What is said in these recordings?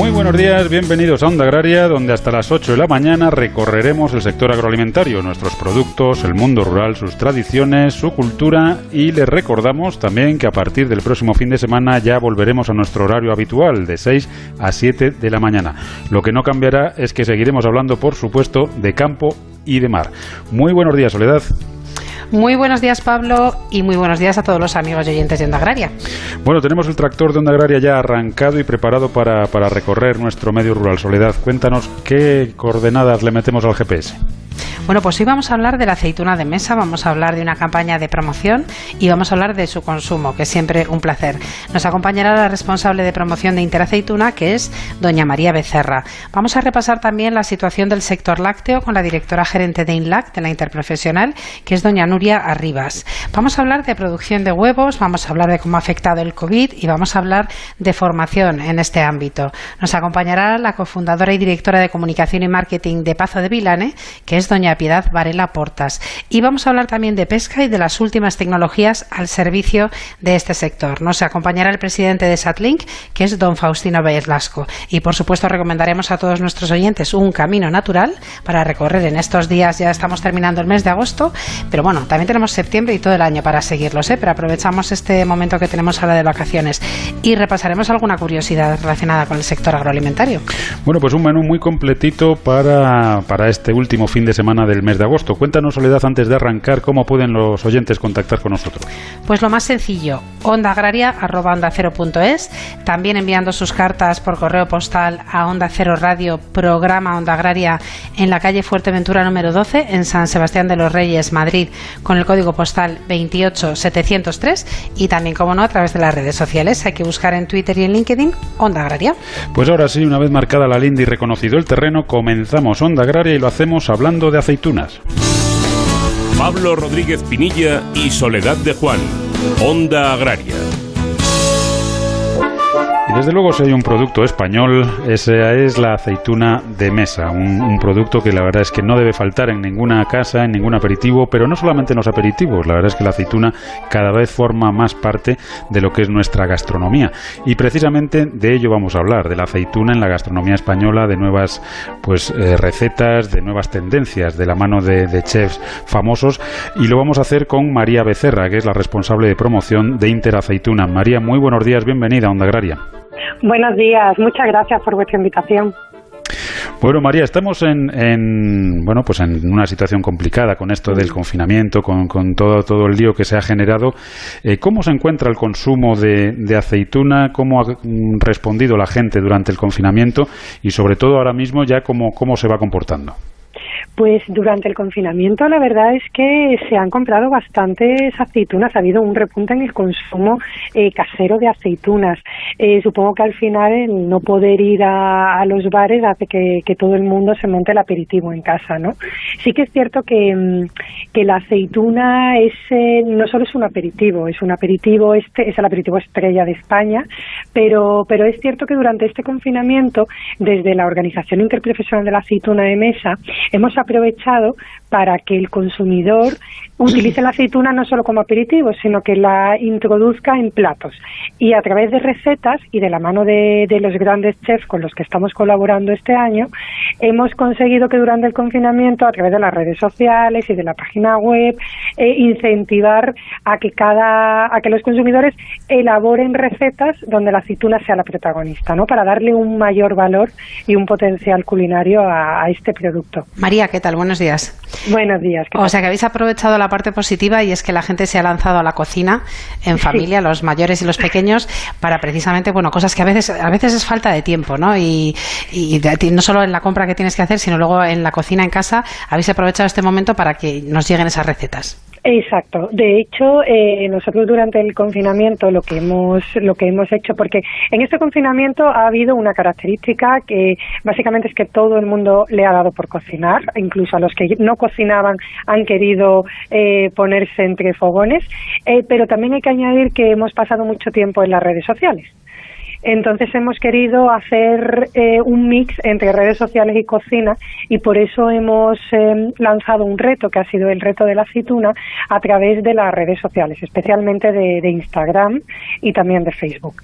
Muy buenos días, bienvenidos a Onda Agraria, donde hasta las 8 de la mañana recorreremos el sector agroalimentario, nuestros productos, el mundo rural, sus tradiciones, su cultura y les recordamos también que a partir del próximo fin de semana ya volveremos a nuestro horario habitual de 6 a 7 de la mañana. Lo que no cambiará es que seguiremos hablando, por supuesto, de campo y de mar. Muy buenos días, Soledad. Muy buenos días, Pablo, y muy buenos días a todos los amigos y oyentes de Onda Agraria. Bueno, tenemos el tractor de Onda Agraria ya arrancado y preparado para, para recorrer nuestro medio rural. Soledad, cuéntanos qué coordenadas le metemos al GPS. Bueno, pues hoy vamos a hablar de la aceituna de mesa, vamos a hablar de una campaña de promoción y vamos a hablar de su consumo, que es siempre un placer. Nos acompañará la responsable de promoción de Interaceituna, que es doña María Becerra. Vamos a repasar también la situación del sector lácteo con la directora gerente de INLAC, de la Interprofesional, que es doña Nuria Arribas. Vamos a hablar de producción de huevos, vamos a hablar de cómo ha afectado el COVID y vamos a hablar de formación en este ámbito. Nos acompañará la cofundadora y directora de comunicación y marketing de Pazo de Vilane, que es doña Piedad Varela Portas. Y vamos a hablar también de pesca y de las últimas tecnologías al servicio de este sector. Nos acompañará el presidente de Satlink, que es don Faustino Beirlasco. Y por supuesto recomendaremos a todos nuestros oyentes un camino natural para recorrer en estos días. Ya estamos terminando el mes de agosto, pero bueno, también tenemos septiembre y todo el año para seguirlos, ¿eh? pero aprovechamos este momento que tenemos ahora de vacaciones y repasaremos alguna curiosidad relacionada con el sector agroalimentario. Bueno, pues un menú muy completito para, para este último fin de semana del mes de agosto. Cuéntanos, Soledad, antes de arrancar, cómo pueden los oyentes contactar con nosotros. Pues lo más sencillo, ondaagraria.es, también enviando sus cartas por correo postal a Onda Cero Radio, programa Onda Agraria, en la calle Fuerteventura número 12, en San Sebastián de los Reyes, Madrid, con el código postal 28703 y también, como no, a través de las redes sociales. Hay que buscar en Twitter y en LinkedIn Onda Agraria. Pues ahora sí, una vez marcada la linda y reconocido el terreno, comenzamos Onda Agraria y lo hacemos hablando de aceitunas. Pablo Rodríguez Pinilla y Soledad de Juan, Onda Agraria. Y desde luego si hay un producto español, esa es la aceituna de mesa, un, producto que la verdad es que no debe faltar en ninguna casa, en ningún aperitivo, pero no solamente en los aperitivos, la verdad es que la aceituna cada vez forma más parte de lo que es nuestra gastronomía. Y precisamente de ello vamos a hablar, de la aceituna en la gastronomía española, de nuevas pues eh, recetas, de nuevas tendencias, de la mano de, de chefs famosos, y lo vamos a hacer con María Becerra, que es la responsable de promoción de Interaceituna. María, muy buenos días, bienvenida a Onda Agraria. Buenos días, muchas gracias por vuestra invitación. Bueno, María, estamos en, en, bueno, pues en una situación complicada con esto del confinamiento, con, todo, todo el lío que se ha generado. Eh, ¿Cómo se encuentra el consumo de, de, aceituna? ¿Cómo ha respondido la gente durante el confinamiento? Y sobre todo ahora mismo ya cómo, cómo se va comportando. Pues durante el confinamiento la verdad es que se han comprado bastantes aceitunas, ha habido un repunte en el consumo eh, casero de aceitunas. Eh, supongo que al final el no poder ir a, los bares hace que, todo el mundo se monte el aperitivo en casa, ¿no? Sí que es cierto que, que la aceituna es eh, no solo es un aperitivo, es un aperitivo este es el aperitivo estrella de España, pero pero es cierto que durante este confinamiento desde la Organización Interprofesional de la Aceituna de Mesa hemos aprovechado para que el consumidor utilice la aceituna no solo como aperitivo, sino que la introduzca en platos. Y a través de recetas y de la mano de, de, los grandes chefs con los que estamos colaborando este año, hemos conseguido que durante el confinamiento, a través de las redes sociales y de la página web, eh, incentivar a que cada, a que los consumidores elaboren recetas donde la aceituna sea la protagonista, ¿no? Para darle un mayor valor y un potencial culinario a, a este producto. María, ¿qué tal? Buenos días. Buenos días. O sea que habéis aprovechado la parte positiva y es que la gente se ha lanzado a la cocina en familia, sí. los mayores y los pequeños, para precisamente, bueno, cosas que a veces, a veces es falta de tiempo, ¿no? Y, y no solo en la compra que tienes que hacer, sino luego en la cocina en casa, habéis aprovechado este momento para que nos lleguen esas recetas. Exacto. De hecho, eh, nosotros durante el confinamiento lo que hemos lo que hemos hecho, porque en este confinamiento ha habido una característica que básicamente es que todo el mundo le ha dado por cocinar, incluso a los que no cocinaban han querido eh, ponerse entre fogones, eh, pero también hay que añadir que hemos pasado mucho tiempo en las redes sociales. Entonces hemos querido hacer eh, un mix entre redes sociales y cocina y por eso hemos em, lanzado un reto que ha sido el reto de la aceituna a través de las redes sociales, especialmente de, Instagram y también de Facebook.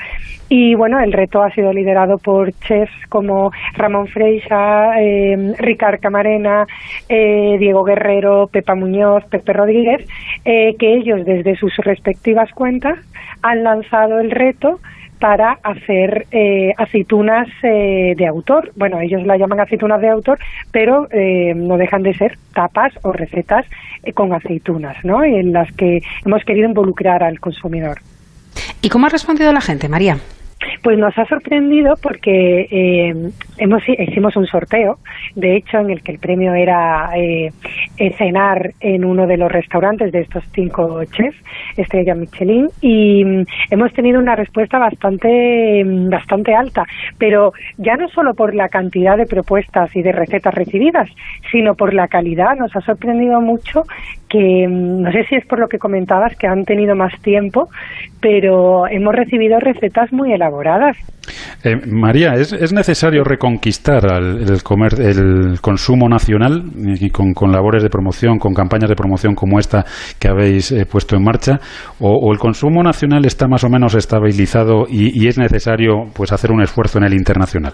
Y bueno, el reto ha sido liderado por chefs como Ramón Freixa, eh, Ricard Camarena, eh, Diego Guerrero, Pepa Muñoz, Pepe Rodríguez, eh, que ellos desde sus respectivas cuentas han lanzado el reto para hacer eh, aceitunas eh, de autor. Bueno, ellos la llaman aceitunas de autor, pero eh, no dejan de ser tapas o recetas con aceitunas, ¿no? En las que hemos querido involucrar al consumidor. ¿Y cómo ha respondido la gente, María? Pues nos ha sorprendido porque eh, hemos, hicimos un sorteo, de hecho, en el que el premio era eh, cenar en uno de los restaurantes de estos cinco chefs, Estrella Michelin, y mm, hemos tenido una respuesta bastante, mm, bastante alta, pero ya no solo por la cantidad de propuestas y de recetas recibidas, sino por la calidad. Nos ha sorprendido mucho que, mm, no sé si es por lo que comentabas, que han tenido más tiempo, pero hemos recibido recetas muy elaboradas. Eh, María, ¿es, ¿es, necesario reconquistar el, comer, el consumo nacional y con, labores de promoción, con campañas de promoción como esta que habéis eh, puesto en marcha? O, el consumo nacional está más o menos estabilizado y, es necesario pues hacer un esfuerzo en el internacional?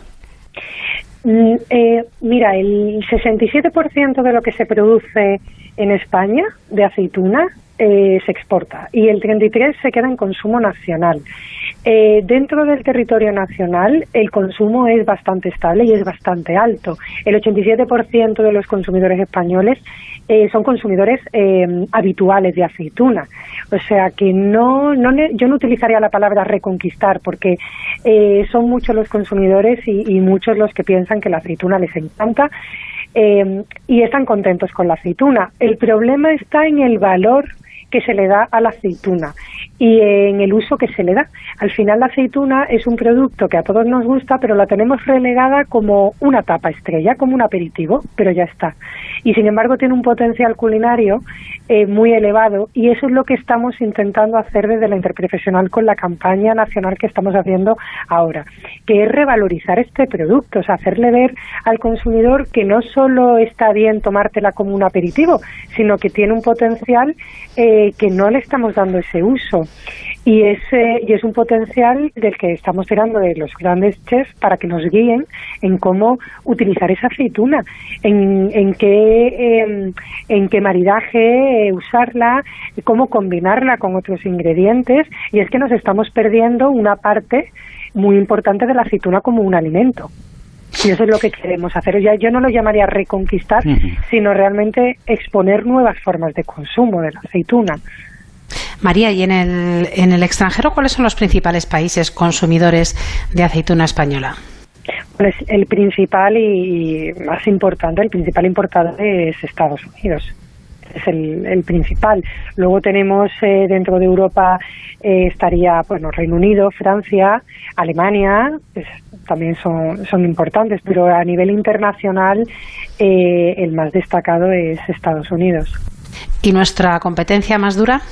Mm, eh, mira, el 67% de lo que se produce en España de aceituna eh, se exporta y el 33% se queda en consumo nacional. Eh, dentro del territorio nacional el consumo es bastante estable y es bastante alto. El 87% de los consumidores españoles eh, son consumidores eh, habituales de aceituna. O sea que no, no, yo no utilizaría la palabra reconquistar porque son muchos los consumidores y, y, muchos los que piensan que la aceituna les encanta y están contentos con la aceituna. El problema está en el valor que se le da a la aceituna y en el uso que se le da. Al final la aceituna es un producto que a todos nos gusta, pero la tenemos relegada como una tapa estrella, como un aperitivo, pero ya está. Y sin embargo tiene un potencial culinario eh, muy elevado y eso es lo que estamos intentando hacer desde la interprofesional con la campaña nacional que estamos haciendo ahora, que es revalorizar este producto, o sea, hacerle ver al consumidor que no solo está bien tomártela como un aperitivo, sino que tiene un potencial eh, que no le estamos dando ese uso. Y, ese, y es un potencial del que estamos tirando de los grandes chefs para que nos guíen en cómo utilizar esa aceituna, en, en qué, em, en qué maridaje eh, usarla, cómo combinarla con otros ingredientes. Y es que nos estamos perdiendo una parte muy importante de la aceituna como un alimento. Y eso es lo que queremos hacer. Ya, yo no lo llamaría reconquistar, sino realmente exponer nuevas formas de consumo de la aceituna. María, ¿y en el, en el extranjero cuáles son los principales países consumidores de aceituna española? Pues el principal y más importante, el principal importador es Estados Unidos. Es el, principal. Luego tenemos eh, dentro de Europa eh, estaría bueno Reino Unido, Francia, Alemania, pues, también son, son importantes, pero a nivel internacional eh, el más destacado es Estados Unidos. ¿Y nuestra competencia más dura?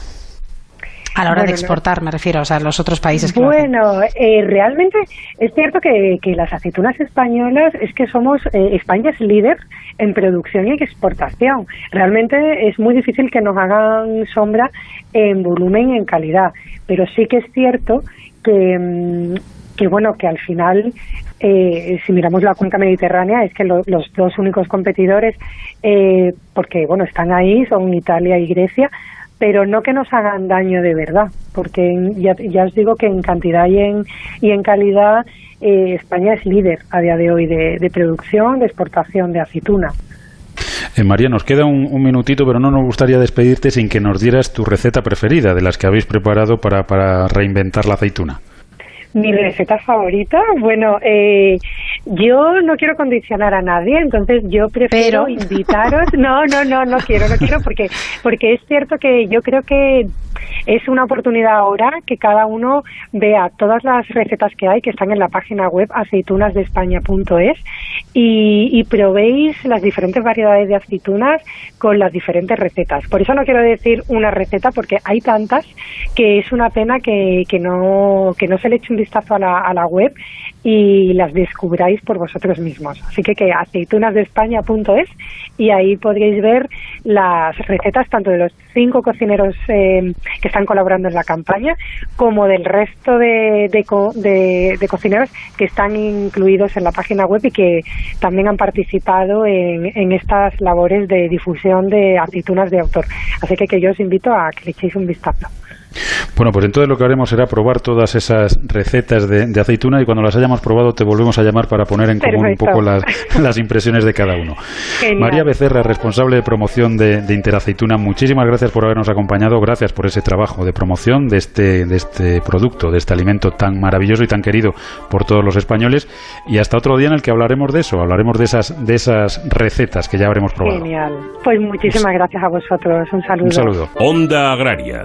A la hora de exportar, me refiero, o sea, los otros países que Bueno, eh, realmente es cierto que, que, las aceitunas españolas es que somos, eh, España es líder en producción y exportación. Realmente es muy difícil que nos hagan sombra en volumen y en calidad, pero sí que es cierto que, mm, que bueno, que al final eh, si miramos la cuenca mediterránea, es que los dos únicos competidores, eh, porque bueno, están ahí, son Italia y Grecia, pero no que nos hagan daño de verdad, porque ya, ya os digo que en cantidad y en, y en calidad eh, España es líder a día de hoy de, producción, de exportación de aceituna. Eh, María, nos queda un, minutito, pero no nos gustaría despedirte sin que nos dieras tu receta preferida de las que habéis preparado para, para reinventar la aceituna. Mi receta favorita, bueno, eh, yo no quiero condicionar a nadie, entonces yo prefiero invitaros. No, no, no, no quiero, no quiero, porque porque es cierto que yo creo que es una oportunidad ahora que cada uno vea todas las recetas que hay, que están en la página web aceitunasdeespaña.es, y, probéis las diferentes variedades de aceitunas con las diferentes recetas. Por eso no quiero decir una receta porque hay tantas que es una pena que, que, no, que no se le eche un vistazo a la, a la web y las descubráis por vosotros mismos. Así que, que aceitunasdeespaña.es y ahí podréis ver las recetas tanto de los cinco cocineros eh, que están colaborando en la campaña como del resto de, de, cocineros que están incluidos en la página web y que también han participado en, en estas labores de difusión de aceitunas de autor. Así que, que yo os invito a que le echéis un vistazo. Bueno, pues entonces lo que haremos será probar todas esas recetas de, aceituna y cuando las hayamos probado te volvemos a llamar para poner en común un poco las, impresiones de cada uno. María Becerra, responsable de promoción de, de, Interaceituna, muchísimas gracias por habernos acompañado, gracias por ese trabajo de promoción de este, de este producto, de este alimento tan maravilloso y tan querido por todos los españoles y hasta otro día en el que hablaremos de eso, hablaremos de esas, de esas recetas que ya habremos probado. Genial. Pues muchísimas gracias a vosotros. Un saludo. Un saludo. Onda Agraria.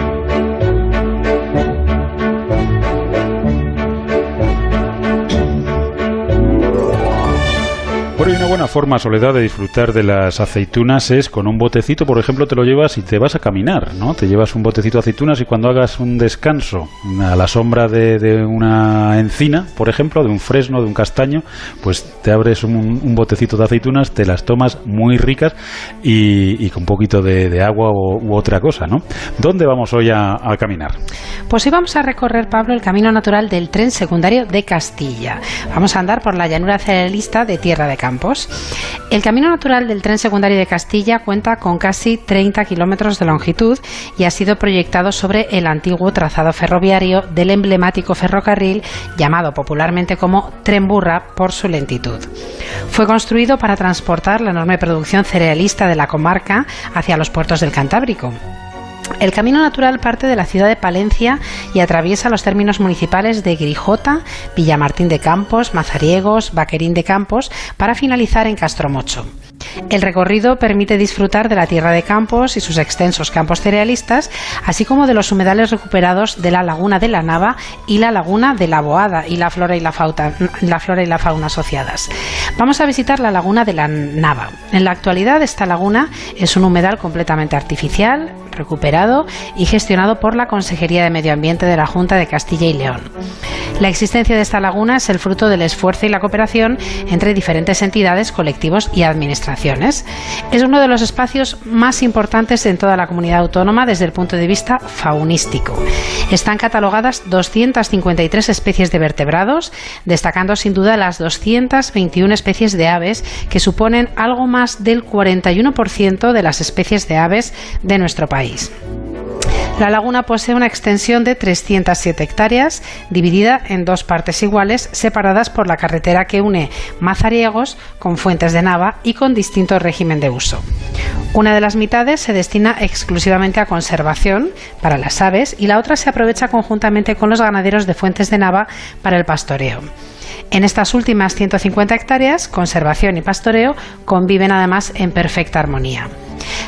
Bueno, una buena forma, Soledad, de disfrutar de las aceitunas es con un botecito, por ejemplo, te lo llevas y te vas a caminar, ¿no? Te llevas un botecito de aceitunas y cuando hagas un descanso a la sombra de, una encina, por ejemplo, de un fresno, de un castaño, pues te abres un, botecito de aceitunas, te las tomas muy ricas y, con un poquito de, agua u otra cosa, ¿no? ¿Dónde vamos hoy a, a caminar? Pues hoy vamos a recorrer, Pablo, el camino natural del tren secundario de Castilla. Vamos a andar por la llanura cerealista de Tierra de El camino natural del tren secundario de Castilla cuenta con casi 30 kilómetros de longitud y ha sido proyectado sobre el antiguo trazado ferroviario del emblemático ferrocarril llamado popularmente como Tren Burra por su lentitud. Fue construido para transportar la enorme producción cerealista de la comarca hacia los puertos del Cantábrico. El camino natural parte de la ciudad de Palencia y atraviesa los términos municipales de Grijota, Villamartín de Campos, Mazariegos, Vaquerín de Campos, para finalizar en Castromocho. El recorrido permite disfrutar de la tierra de campos y sus extensos campos cerealistas, así como de los humedales recuperados de la laguna de la Nava y la laguna de la Boada y la flora y la, fauna asociadas. Vamos a visitar la laguna de la Nava. En la actualidad esta laguna es un humedal completamente artificial, recuperado y gestionado por la Consejería de Medio Ambiente de la Junta de Castilla y León. La existencia de esta laguna es el fruto del esfuerzo y la cooperación entre diferentes entidades, colectivos y administraciones. Es uno de los espacios más importantes en toda la comunidad autónoma desde el punto de vista faunístico. Están catalogadas 253 especies de vertebrados, destacando sin duda las 221 especies de aves, que suponen algo más del 41% de las especies de aves de nuestro país. La laguna posee una extensión de 307 hectáreas, dividida en dos partes iguales, separadas por la carretera que une Mazariegos con Fuentes de Nava y con distinto régimen de uso. Una de las mitades se destina exclusivamente a conservación para las aves y la otra se aprovecha conjuntamente con los ganaderos de Fuentes de Nava para el pastoreo. En estas últimas 150 hectáreas, conservación y pastoreo conviven además en perfecta armonía.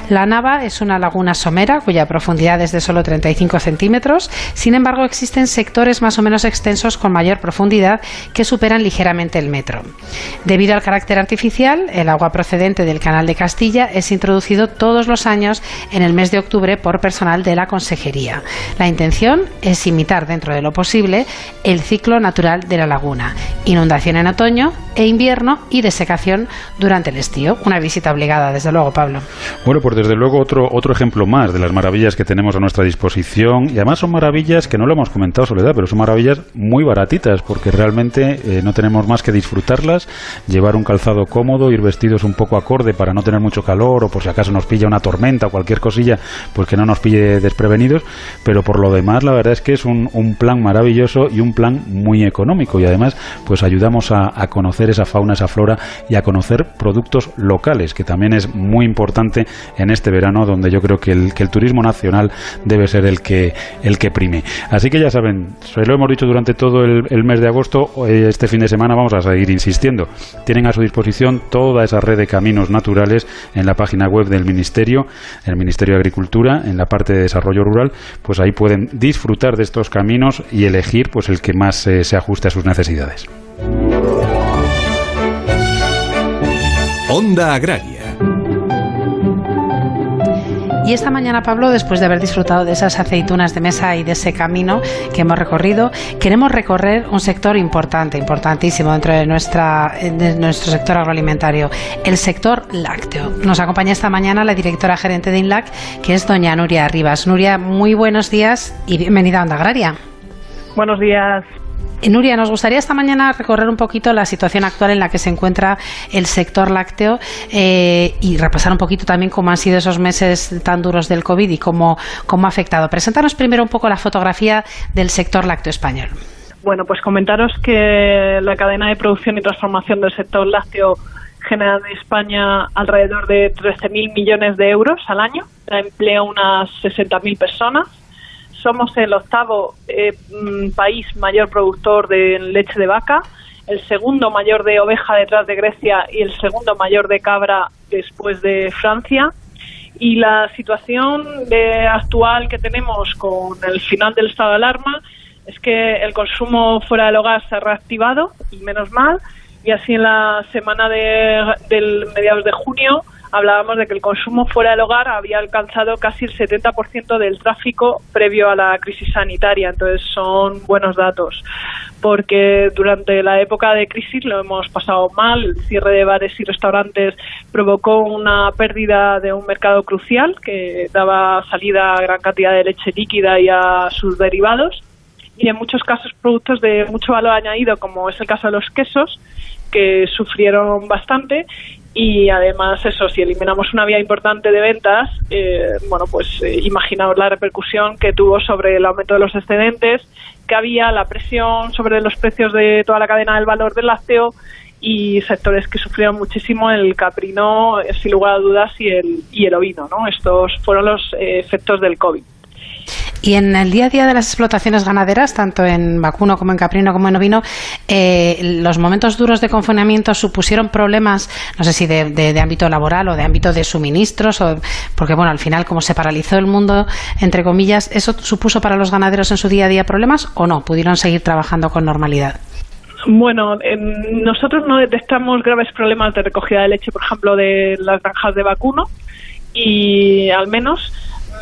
La Nava es una laguna somera cuya profundidad es de solo 35 centímetros. Sin embargo, existen sectores más o menos extensos con mayor profundidad que superan ligeramente el metro. Debido al carácter artificial, el agua procedente del Canal de Castilla es introducido todos los años en el mes de octubre por personal de la Consejería. La intención es imitar dentro de lo posible el ciclo natural de la laguna, inundación en otoño e invierno y desecación durante el estío. Una visita obligada, desde luego, Pablo. Bueno, pues desde luego otro, otro ejemplo más de las maravillas que tenemos a nuestra disposición. Y además son maravillas que no lo hemos comentado, Soledad, pero son maravillas muy baratitas, porque realmente eh, no tenemos más que disfrutarlas, llevar un calzado cómodo, ir vestidos un poco acorde para no tener mucho calor o por si acaso nos pilla una tormenta o cualquier cosilla, pues que no nos pille desprevenidos. Pero por lo demás, la verdad es que es un, un plan maravilloso y un plan muy económico. Y además, pues ayudamos a, a conocer esa fauna, esa flora y a conocer productos locales, que también es muy importante en este verano, donde yo creo que el, turismo nacional debe ser el que, el que prime. Así que ya saben, se lo hemos dicho durante todo el, mes de agosto, este fin de semana vamos a seguir insistiendo. Tienen a su disposición toda esa red de caminos naturales en la página web del Ministerio, el Ministerio de Agricultura, en la parte de desarrollo rural, pues ahí pueden disfrutar de estos caminos y elegir pues el que más eh, se ajuste a sus necesidades. Onda Agraria. Y esta mañana, Pablo, después de haber disfrutado de esas aceitunas de mesa y de ese camino que hemos recorrido, queremos recorrer un sector importante, importantísimo dentro de, nuestra, de nuestro sector agroalimentario, el sector lácteo. Nos acompaña esta mañana la directora gerente de INLAC, que es doña Nuria Rivas. Nuria, muy buenos días y bienvenida a Onda Agraria. Buenos días. Eh, Nuria, nos gustaría esta mañana recorrer un poquito la situación actual en la que se encuentra el sector lácteo eh, y repasar un poquito también cómo han sido esos meses tan duros del COVID y cómo, cómo ha afectado. Presentarnos primero un poco la fotografía del sector lácteo español. Bueno, pues comentaros que la cadena de producción y transformación del sector lácteo genera en España alrededor de 13.000 millones de euros al año, emplea unas 60.000 personas somos el octavo eh, mm, país mayor productor de leche de vaca, el segundo mayor de oveja detrás de Grecia y el segundo mayor de cabra después de Francia. Y la situación de actual que tenemos con el final del estado de alarma es que el consumo fuera del hogar se ha reactivado y menos mal. Y así en la semana de, del mediados de junio hablábamos de que el consumo fuera del hogar había alcanzado casi el 70% del tráfico previo a la crisis sanitaria. Entonces son buenos datos, porque durante la época de crisis lo hemos pasado mal. El cierre de bares y restaurantes provocó una pérdida de un mercado crucial que daba salida a gran cantidad de leche líquida y a sus derivados. Y en muchos casos productos de mucho valor añadido, como es el caso de los quesos, que sufrieron bastante y además eso si eliminamos una vía importante de ventas eh, bueno pues eh, imaginaos la repercusión que tuvo sobre el aumento de los excedentes que había la presión sobre los precios de toda la cadena del valor del lácteo y sectores que sufrieron muchísimo el caprino sin lugar a dudas y el y el ovino no estos fueron los eh, efectos del covid y en el día a día de las explotaciones ganaderas, tanto en vacuno como en caprino como en ovino, eh, los momentos duros de confinamiento supusieron problemas, no sé si de, ámbito laboral o de ámbito de suministros, o, porque bueno, al final como se paralizó el mundo, entre comillas, ¿eso supuso para los ganaderos en su día a día problemas o no? ¿Pudieron seguir trabajando con normalidad? Bueno, nosotros no detectamos graves problemas de recogida de leche, por ejemplo, de las granjas de vacuno y al menos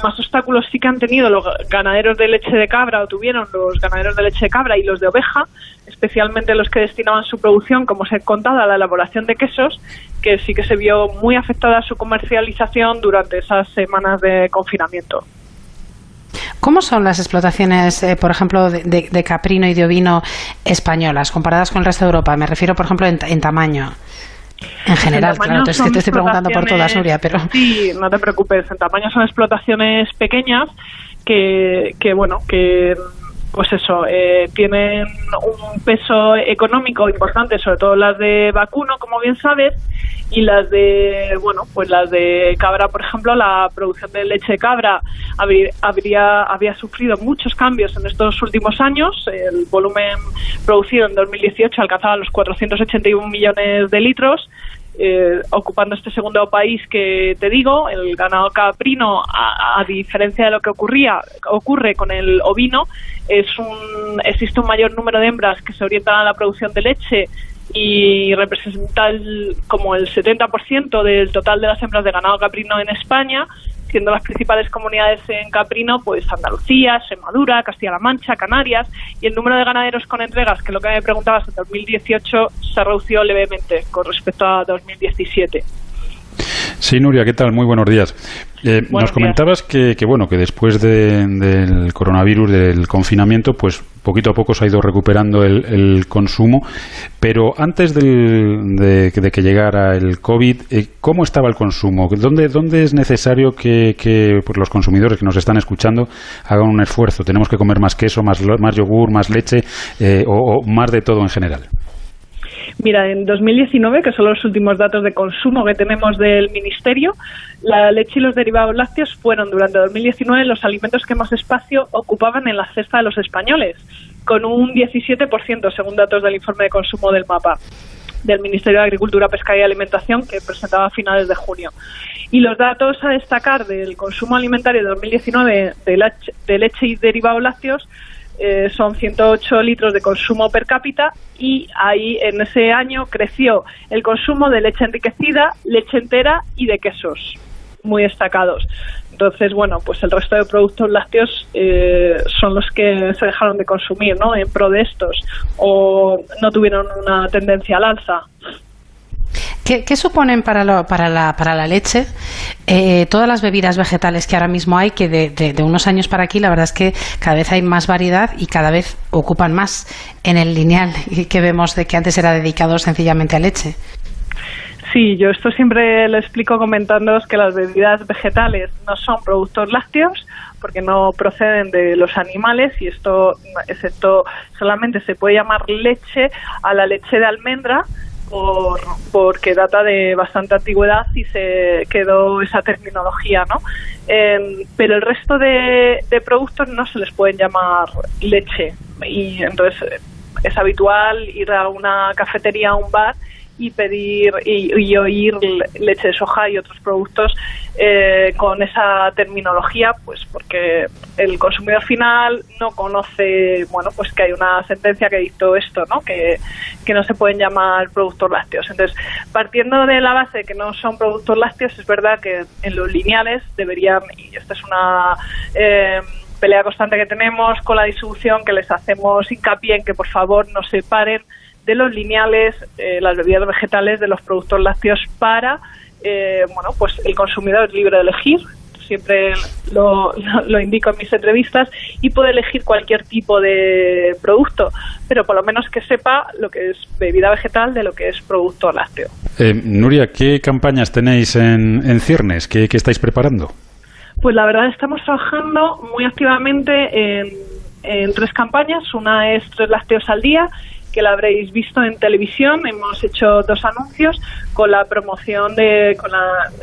más obstáculos sí que han tenido los ganaderos de leche de cabra o tuvieron los ganaderos de leche de cabra y los de oveja, especialmente los que destinaban su producción, como se ha contado, a la elaboración de quesos, que sí que se vio muy afectada su comercialización durante esas semanas de confinamiento. ¿Cómo son las explotaciones, eh, por ejemplo, de, caprino y de ovino españolas comparadas con el resto de Europa? Me refiero, por ejemplo, en tamaño. En general, claro, te, te estoy preguntando por todas, Nuria, pero... Sí, no te preocupes, en tamaño son explotaciones pequeñas que, que bueno, que pues eso, eh, tienen un peso económico importante, sobre todo las de vacuno, como bien sabes, y las de, bueno, pues las de cabra, por ejemplo, la producción de leche de cabra habría, había sufrido muchos cambios en estos últimos años. El volumen producido en 2018 alcanzaba los 481 millones de litros eh, ocupando este segundo país que te digo, el ganado caprino, a, diferencia de lo que ocurría, ocurre con el ovino, es un, existe un mayor número de hembras que se orientan a la producción de leche y representa como el 70% del total de las hembras de ganado caprino en España siendo las principales comunidades en caprino, pues Andalucía, Extremadura, Castilla-La Mancha, Canarias, y el número de ganaderos con entregas, que es lo que me preguntabas, en 2018 se redució levemente con respecto a 2017. Sí, Nuria, ¿qué tal? Muy buenos días. Eh, nos comentabas que, bueno, que después del coronavirus, del confinamiento, pues poquito a poco se ha ido recuperando el, consumo, pero antes de, que llegara el COVID, eh, ¿cómo estaba el consumo? ¿Dónde, dónde es necesario que, pues, los consumidores que nos están escuchando hagan un esfuerzo? ¿Tenemos que comer más queso, más, más yogur, más leche eh, o más de todo en general? Mira, en 2019, que son los últimos datos de consumo que tenemos del Ministerio, la leche y los derivados lácteos fueron durante 2019 los alimentos que más espacio ocupaban en la cesta de los españoles, con un 17% según datos del informe de consumo del mapa del Ministerio de Agricultura, Pesca y Alimentación que presentaba a finales de junio. Y los datos a destacar del consumo alimentario de 2019 de leche, de leche y derivados lácteos eh, son 108 litros de consumo per cápita y ahí en ese año creció el consumo de leche enriquecida, leche entera y de quesos muy destacados. Entonces, bueno, pues el resto de productos lácteos eh, son los que se dejaron de consumir, ¿no? En pro de estos o no tuvieron una tendencia al alza. ¿Qué, suponen para, lo, para, la, para la leche eh, todas las bebidas vegetales que ahora mismo hay, que de, unos años para aquí la verdad es que cada vez hay más variedad y cada vez ocupan más en el lineal que vemos de que antes era dedicado sencillamente a leche? Sí, yo esto siempre lo explico comentándoos que las bebidas vegetales no son productos lácteos porque no proceden de los animales y esto, excepto solamente se puede llamar leche a la leche de almendra por, porque data de bastante antigüedad y se quedó esa terminología, ¿no? Em, pero el resto de, de, productos no se les pueden llamar leche y entonces es habitual ir a una cafetería, a un bar y pedir y, oír leche de soja y otros productos eh, con esa terminología, pues porque el consumidor final no conoce, bueno, pues que hay una sentencia que dictó esto, ¿no? Que, que no se pueden llamar productos lácteos. Entonces, partiendo de la base de que no son productos lácteos, es verdad que en los lineales deberían, y esta es una eh, pelea constante que tenemos con la distribución, que les hacemos hincapié en que por favor no separen de los lineales, eh, las bebidas vegetales de los productos lácteos para, eh, bueno, pues el consumidor es libre de elegir, siempre lo, lo, indico en mis entrevistas, y puede elegir cualquier tipo de producto, pero por lo menos que sepa lo que es bebida vegetal de lo que es producto lácteo. Eh, Nuria, ¿qué campañas tenéis en, en ciernes? ¿Qué, ¿Qué, estáis preparando? Pues la verdad estamos trabajando muy activamente en, en tres campañas. Una es tres lácteos al día, que la habréis visto en televisión. Hemos hecho dos anuncios con la promoción de con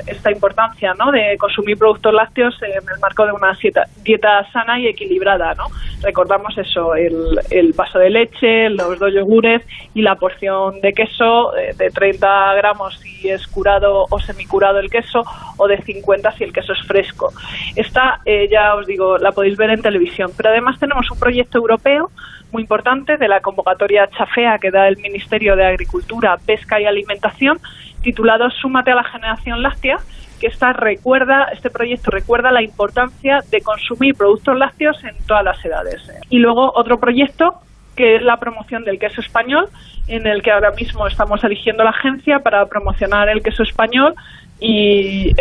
esta importancia ¿no? de consumir productos lácteos en el marco de una dieta, sana y equilibrada. ¿no? Recordamos eso, el, el vaso de leche, los dos yogures y la porción de queso eh, de 30 gramos si es curado o semicurado el queso o de 50 si el queso es fresco. Esta, eh, ya os digo, la podéis ver en televisión. Pero además tenemos un proyecto europeo muy importante de la convocatoria Chafea que da el Ministerio de Agricultura, Pesca y Alimentación, titulado Súmate a la generación láctea, que esta recuerda, este proyecto recuerda la importancia de consumir productos lácteos en todas las edades. Y luego otro proyecto que es la promoción del queso español, en el que ahora mismo estamos eligiendo la agencia para promocionar el queso español y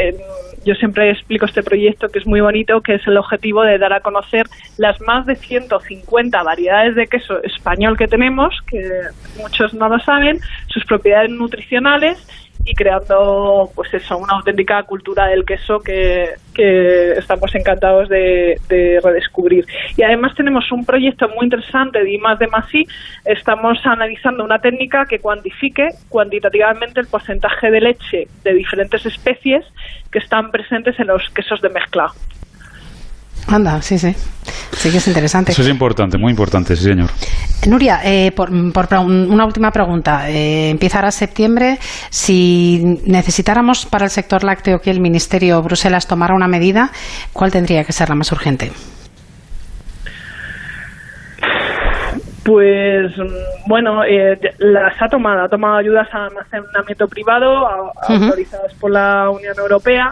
yo siempre explico este proyecto que es muy bonito, que es el objetivo de dar a conocer las más de 150 variedades de queso español que tenemos, que muchos no lo saben, sus propiedades nutricionales y creando pues eso una auténtica cultura del queso que, estamos encantados de, redescubrir. Y además tenemos un proyecto muy interesante de I más de más estamos analizando una técnica que cuantifique cuantitativamente el porcentaje de leche de diferentes especies que están presentes en los quesos de mezcla Anda, sí, sí. Sí que es interesante. Eso es importante, muy importante, sí, señor. Nuria, eh, por, una última pregunta. Eh, empieza ahora septiembre. Si necesitáramos para el sector lácteo que el Ministerio Bruselas tomara una medida, ¿cuál tendría que ser la más urgente? Pues bueno, eh, las ha tomado, ha tomado ayudas a almacenamiento privado autorizadas por la Unión Europea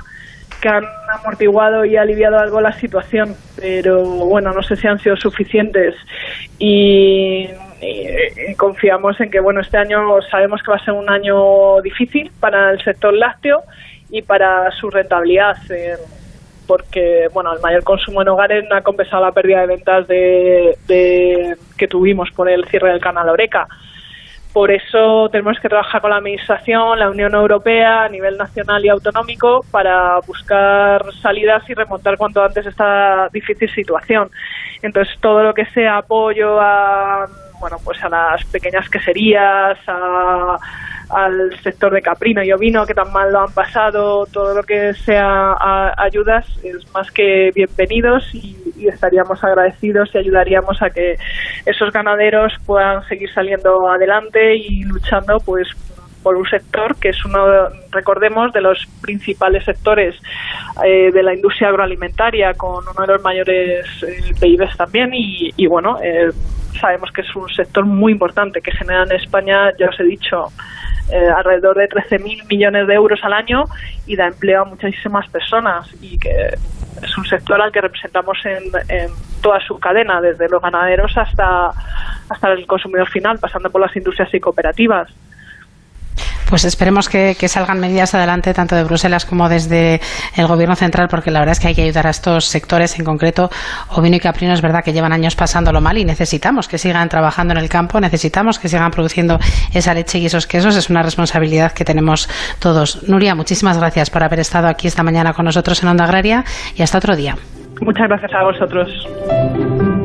que han amortiguado y aliviado algo la situación, pero bueno, no sé si han sido suficientes y, confiamos en que bueno, este año sabemos que va a ser un año difícil para el sector lácteo y para su rentabilidad. Eh, porque bueno el mayor consumo en hogares no ha compensado la pérdida de ventas de, de que tuvimos por el cierre del canal Oreca por eso tenemos que trabajar con la Administración, la Unión Europea, a nivel nacional y autonómico, para buscar salidas y remontar cuanto antes esta difícil situación. Entonces, todo lo que sea apoyo a, bueno, pues a las pequeñas queserías, a al sector de caprino y ovino que tan mal lo han pasado, todo lo que sea ayudas es más que bienvenidos y, estaríamos agradecidos y ayudaríamos a que esos ganaderos puedan seguir saliendo adelante y luchando pues por un sector que es uno, recordemos, de los principales sectores eh, de la industria agroalimentaria, con uno de los mayores eh, PIBs también, y, y bueno, eh, sabemos que es un sector muy importante que genera en España, ya os he dicho, eh, alrededor de 13.000 millones de euros al año y da empleo a muchísimas personas y que es un sector al que representamos en, en toda su cadena, desde los ganaderos hasta, hasta el consumidor final, pasando por las industrias y cooperativas. Pues esperemos que, salgan medidas adelante tanto de Bruselas como desde el Gobierno central, porque la verdad es que hay que ayudar a estos sectores, en concreto ovino y caprino. Es verdad que llevan años pasándolo mal y necesitamos que sigan trabajando en el campo, necesitamos que sigan produciendo esa leche y esos quesos. Es una responsabilidad que tenemos todos. Nuria, muchísimas gracias por haber estado aquí esta mañana con nosotros en Onda Agraria y hasta otro día. Muchas gracias a vosotros.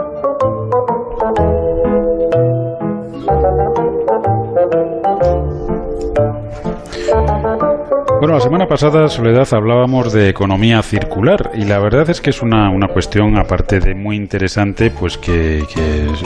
Bueno, la semana pasada, Soledad, hablábamos de economía circular y la verdad es que es una, una cuestión, aparte de muy interesante, pues que,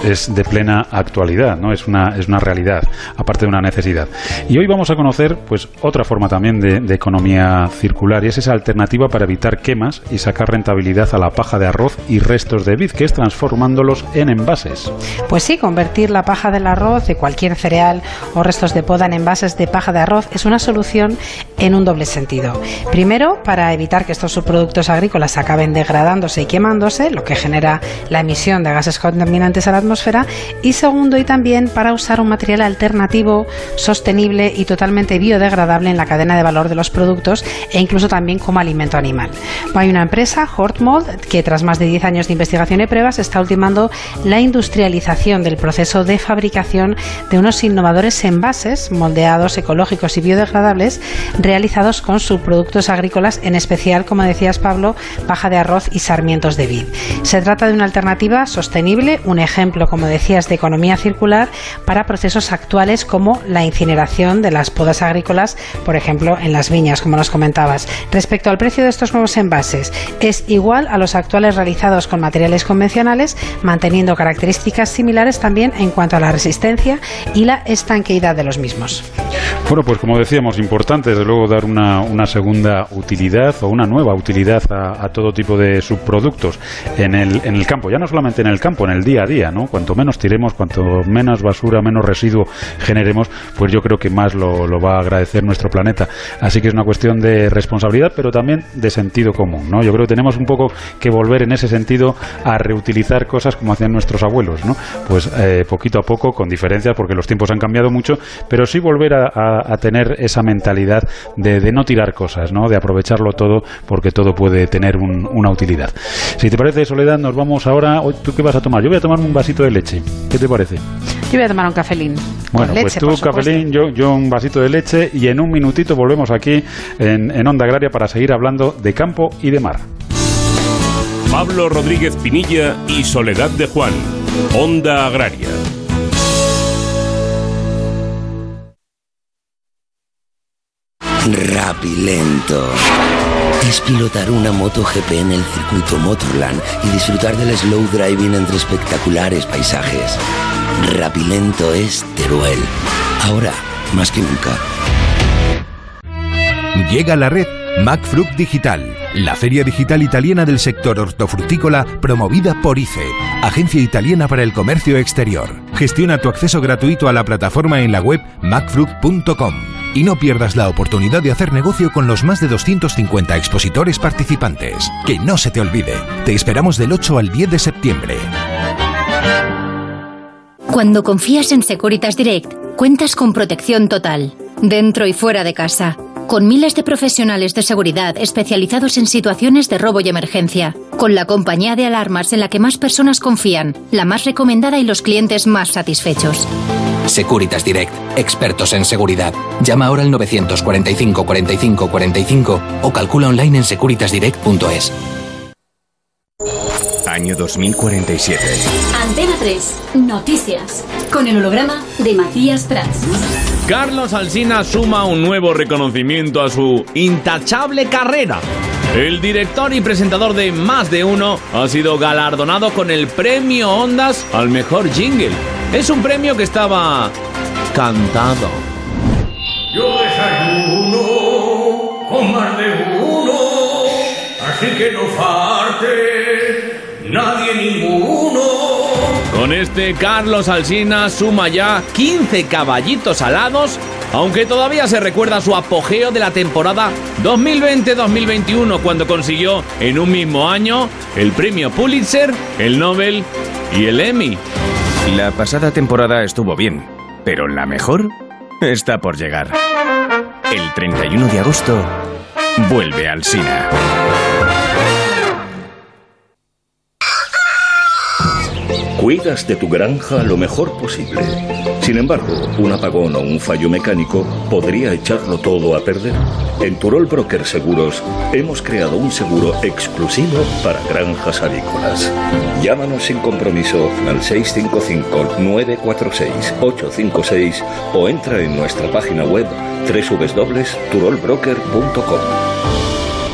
es de plena actualidad, ¿no? Es una, es una realidad, aparte de una necesidad. Y hoy vamos a conocer, pues, otra forma también de, de economía circular y es esa alternativa para evitar quemas y sacar rentabilidad a la paja de arroz y restos de vid, que es transformándolos en envases. Pues sí, convertir la paja del arroz, de cualquier cereal o restos de poda en envases de paja de arroz es una solución en un doble sentido. Primero, para evitar que estos subproductos agrícolas acaben degradándose y quemándose, lo que genera la emisión de gases contaminantes a la atmósfera. Y segundo, y también para usar un material alternativo, sostenible y totalmente biodegradable en la cadena de valor de los productos e incluso también como alimento animal. Hay una empresa, Hortmold, que tras más de 10 años de investigación y pruebas está ultimando la industrialización del proceso de fabricación de unos innovadores envases moldeados, ecológicos y biodegradables realizados con subproductos agrícolas, en especial, como decías Pablo, paja de arroz y sarmientos de vid. Se trata de una alternativa sostenible, un ejemplo, como decías, de economía circular para procesos actuales como la incineración de las podas agrícolas, por ejemplo, en las viñas, como nos comentabas. Respecto al precio de estos nuevos envases, es igual a los actuales realizados con materiales convencionales, manteniendo características similares también en cuanto a la resistencia y la estanqueidad de los mismos. Bueno, pues como decíamos, importante desde luego dar una, segunda utilidad o una nueva utilidad a, todo tipo de subproductos en el, en el campo, ya no solamente en el campo, en el día a día, ¿no? Cuanto menos tiremos, cuanto menos basura, menos residuo generemos, pues yo creo que más lo, va a agradecer nuestro planeta. Así que es una cuestión de responsabilidad, pero también de sentido común, ¿no? Yo creo que tenemos un poco que volver en ese sentido a reutilizar cosas como hacían nuestros abuelos, ¿no? Pues eh, poquito a poco, con diferencias, porque los tiempos han cambiado mucho, pero sí volver a tener esa mentalidad de de, no tirar cosas, ¿no? de aprovecharlo todo, porque todo puede tener una utilidad. Si te parece, Soledad, nos vamos ahora. ¿Tú qué vas a tomar? Yo voy a tomar un vasito de leche. ¿Qué te parece? Yo voy a tomar un cafelín. Bueno, pues tú cafelín, yo, yo un vasito de leche y en un minutito volvemos aquí en, en Onda Agraria para seguir hablando de campo y de mar. Pablo Rodríguez Pinilla y Soledad de Juan, Onda Agraria. Rapilento. Es pilotar una moto GP en el circuito Motorland y disfrutar del slow driving entre espectaculares paisajes. Rapilento es Teruel. Ahora, más que nunca. Llega la red MacFruit Digital, la feria digital italiana del sector hortofrutícola promovida por ICE, Agencia Italiana para el Comercio Exterior. Gestiona tu acceso gratuito a la plataforma en la web macfruit.com y no pierdas la oportunidad de hacer negocio con los más de 250 expositores participantes. Que no se te olvide, te esperamos del 8 al 10 de septiembre. Cuando confías en Securitas Direct, cuentas con protección total, dentro y fuera de casa, con miles de profesionales de seguridad especializados en situaciones de robo y emergencia, con la compañía de alarmas en la que más personas confían, la más recomendada y los clientes más satisfechos. Securitas Direct, expertos en seguridad. Llama ahora al 945 45 45 o calcula online en securitasdirect.es. año 2047. Antena 3, noticias, con el holograma de Matías Prats. Carlos Alsina suma un nuevo reconocimiento a su intachable carrera. El director y presentador de Más de Uno ha sido galardonado con el premio Ondas al mejor jingle. Es un premio que estaba cantado. Yo desayuno con más de uno, así que no falte nadie ninguno. Con este Carlos Alsina suma ya 15 caballitos alados, aunque todavía se recuerda su apogeo de la temporada 2020-2021 cuando consiguió en un mismo año el premio Pulitzer, el Nobel y el Emmy. La pasada temporada estuvo bien, pero la mejor está por llegar. El 31 de agosto vuelve al Sina. Cuidas de tu granja lo mejor posible. Sin embargo, un apagón o un fallo mecánico podría echarlo todo a perder. En Turol Broker Seguros hemos creado un seguro exclusivo para granjas avícolas. Llámanos sin compromiso al 655-946-856 o entra en nuestra página web www.turolbroker.com.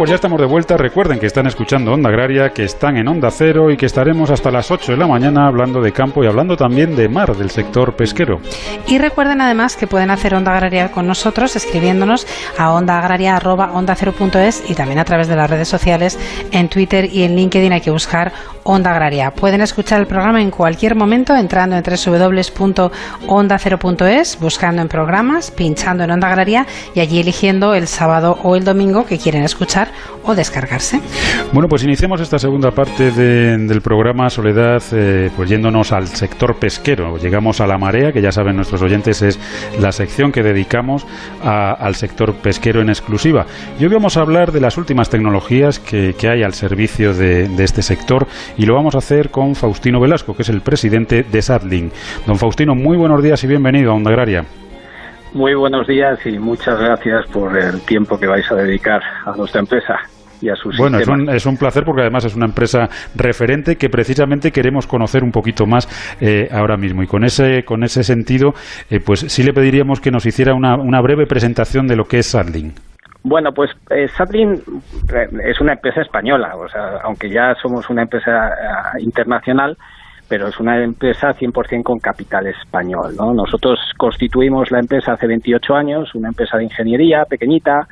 Pues ya estamos de vuelta. Recuerden que están escuchando Onda Agraria, que están en Onda Cero y que estaremos hasta las 8 de la mañana hablando de campo y hablando también de mar, del sector pesquero. Y recuerden además que pueden hacer Onda Agraria con nosotros escribiéndonos a ondaagraria.onda0.es y también a través de las redes sociales en Twitter y en LinkedIn hay que buscar Onda Agraria. Pueden escuchar el programa en cualquier momento entrando en www.onda0.es, buscando en programas, pinchando en Onda Agraria y allí eligiendo el sábado o el domingo que quieren escuchar o descargarse. Bueno, pues iniciamos esta segunda parte de- del programa Soledad, eh, pues yéndonos al sector pesquero. Llegamos a la marea, que ya saben nuestros oyentes es la sección que dedicamos a- al sector pesquero en exclusiva. Y hoy vamos a hablar de las últimas tecnologías que, que hay al servicio de, de este sector y lo vamos a hacer con Faustino Velasco, que es el presidente de Sadling. Don Faustino, muy buenos días y bienvenido a Onda Agraria. Muy buenos días y muchas gracias por el tiempo que vais a dedicar a nuestra empresa y a su Bueno, es un, es un placer porque además es una empresa referente que precisamente queremos conocer un poquito más eh, ahora mismo. Y con ese, con ese sentido, eh, pues sí le pediríamos que nos hiciera una, una breve presentación de lo que es Sadling. Bueno, pues eh, Satlin eh, es una empresa española, o sea, aunque ya somos una empresa eh, internacional, pero es una empresa 100% con capital español. ¿no? Nosotros constituimos la empresa hace 28 años, una empresa de ingeniería pequeñita,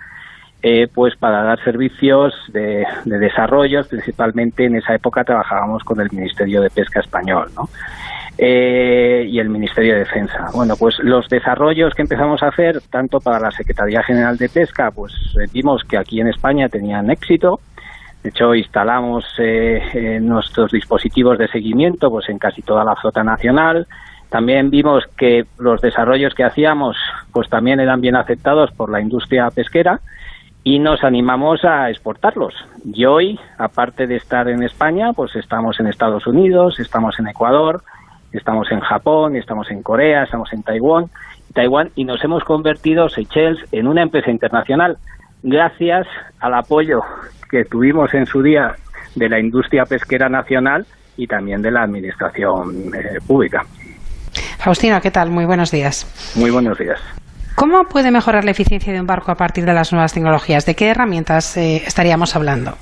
eh, pues para dar servicios de, de desarrollo, principalmente en esa época trabajábamos con el Ministerio de Pesca español, ¿no? Eh, y el Ministerio de Defensa. Bueno, pues los desarrollos que empezamos a hacer, tanto para la Secretaría General de Pesca, pues eh, vimos que aquí en España tenían éxito. De hecho, instalamos eh, nuestros dispositivos de seguimiento pues en casi toda la flota nacional. También vimos que los desarrollos que hacíamos pues también eran bien aceptados por la industria pesquera y nos animamos a exportarlos. Y hoy, aparte de estar en España, pues estamos en Estados Unidos, estamos en Ecuador, estamos en Japón, estamos en Corea, estamos en Taiwán, Taiwán y nos hemos convertido Seychelles en una empresa internacional gracias al apoyo que tuvimos en su día de la industria pesquera nacional y también de la administración eh, pública. Faustino, ¿qué tal? Muy buenos días. Muy buenos días. ¿Cómo puede mejorar la eficiencia de un barco a partir de las nuevas tecnologías? ¿De qué herramientas eh, estaríamos hablando?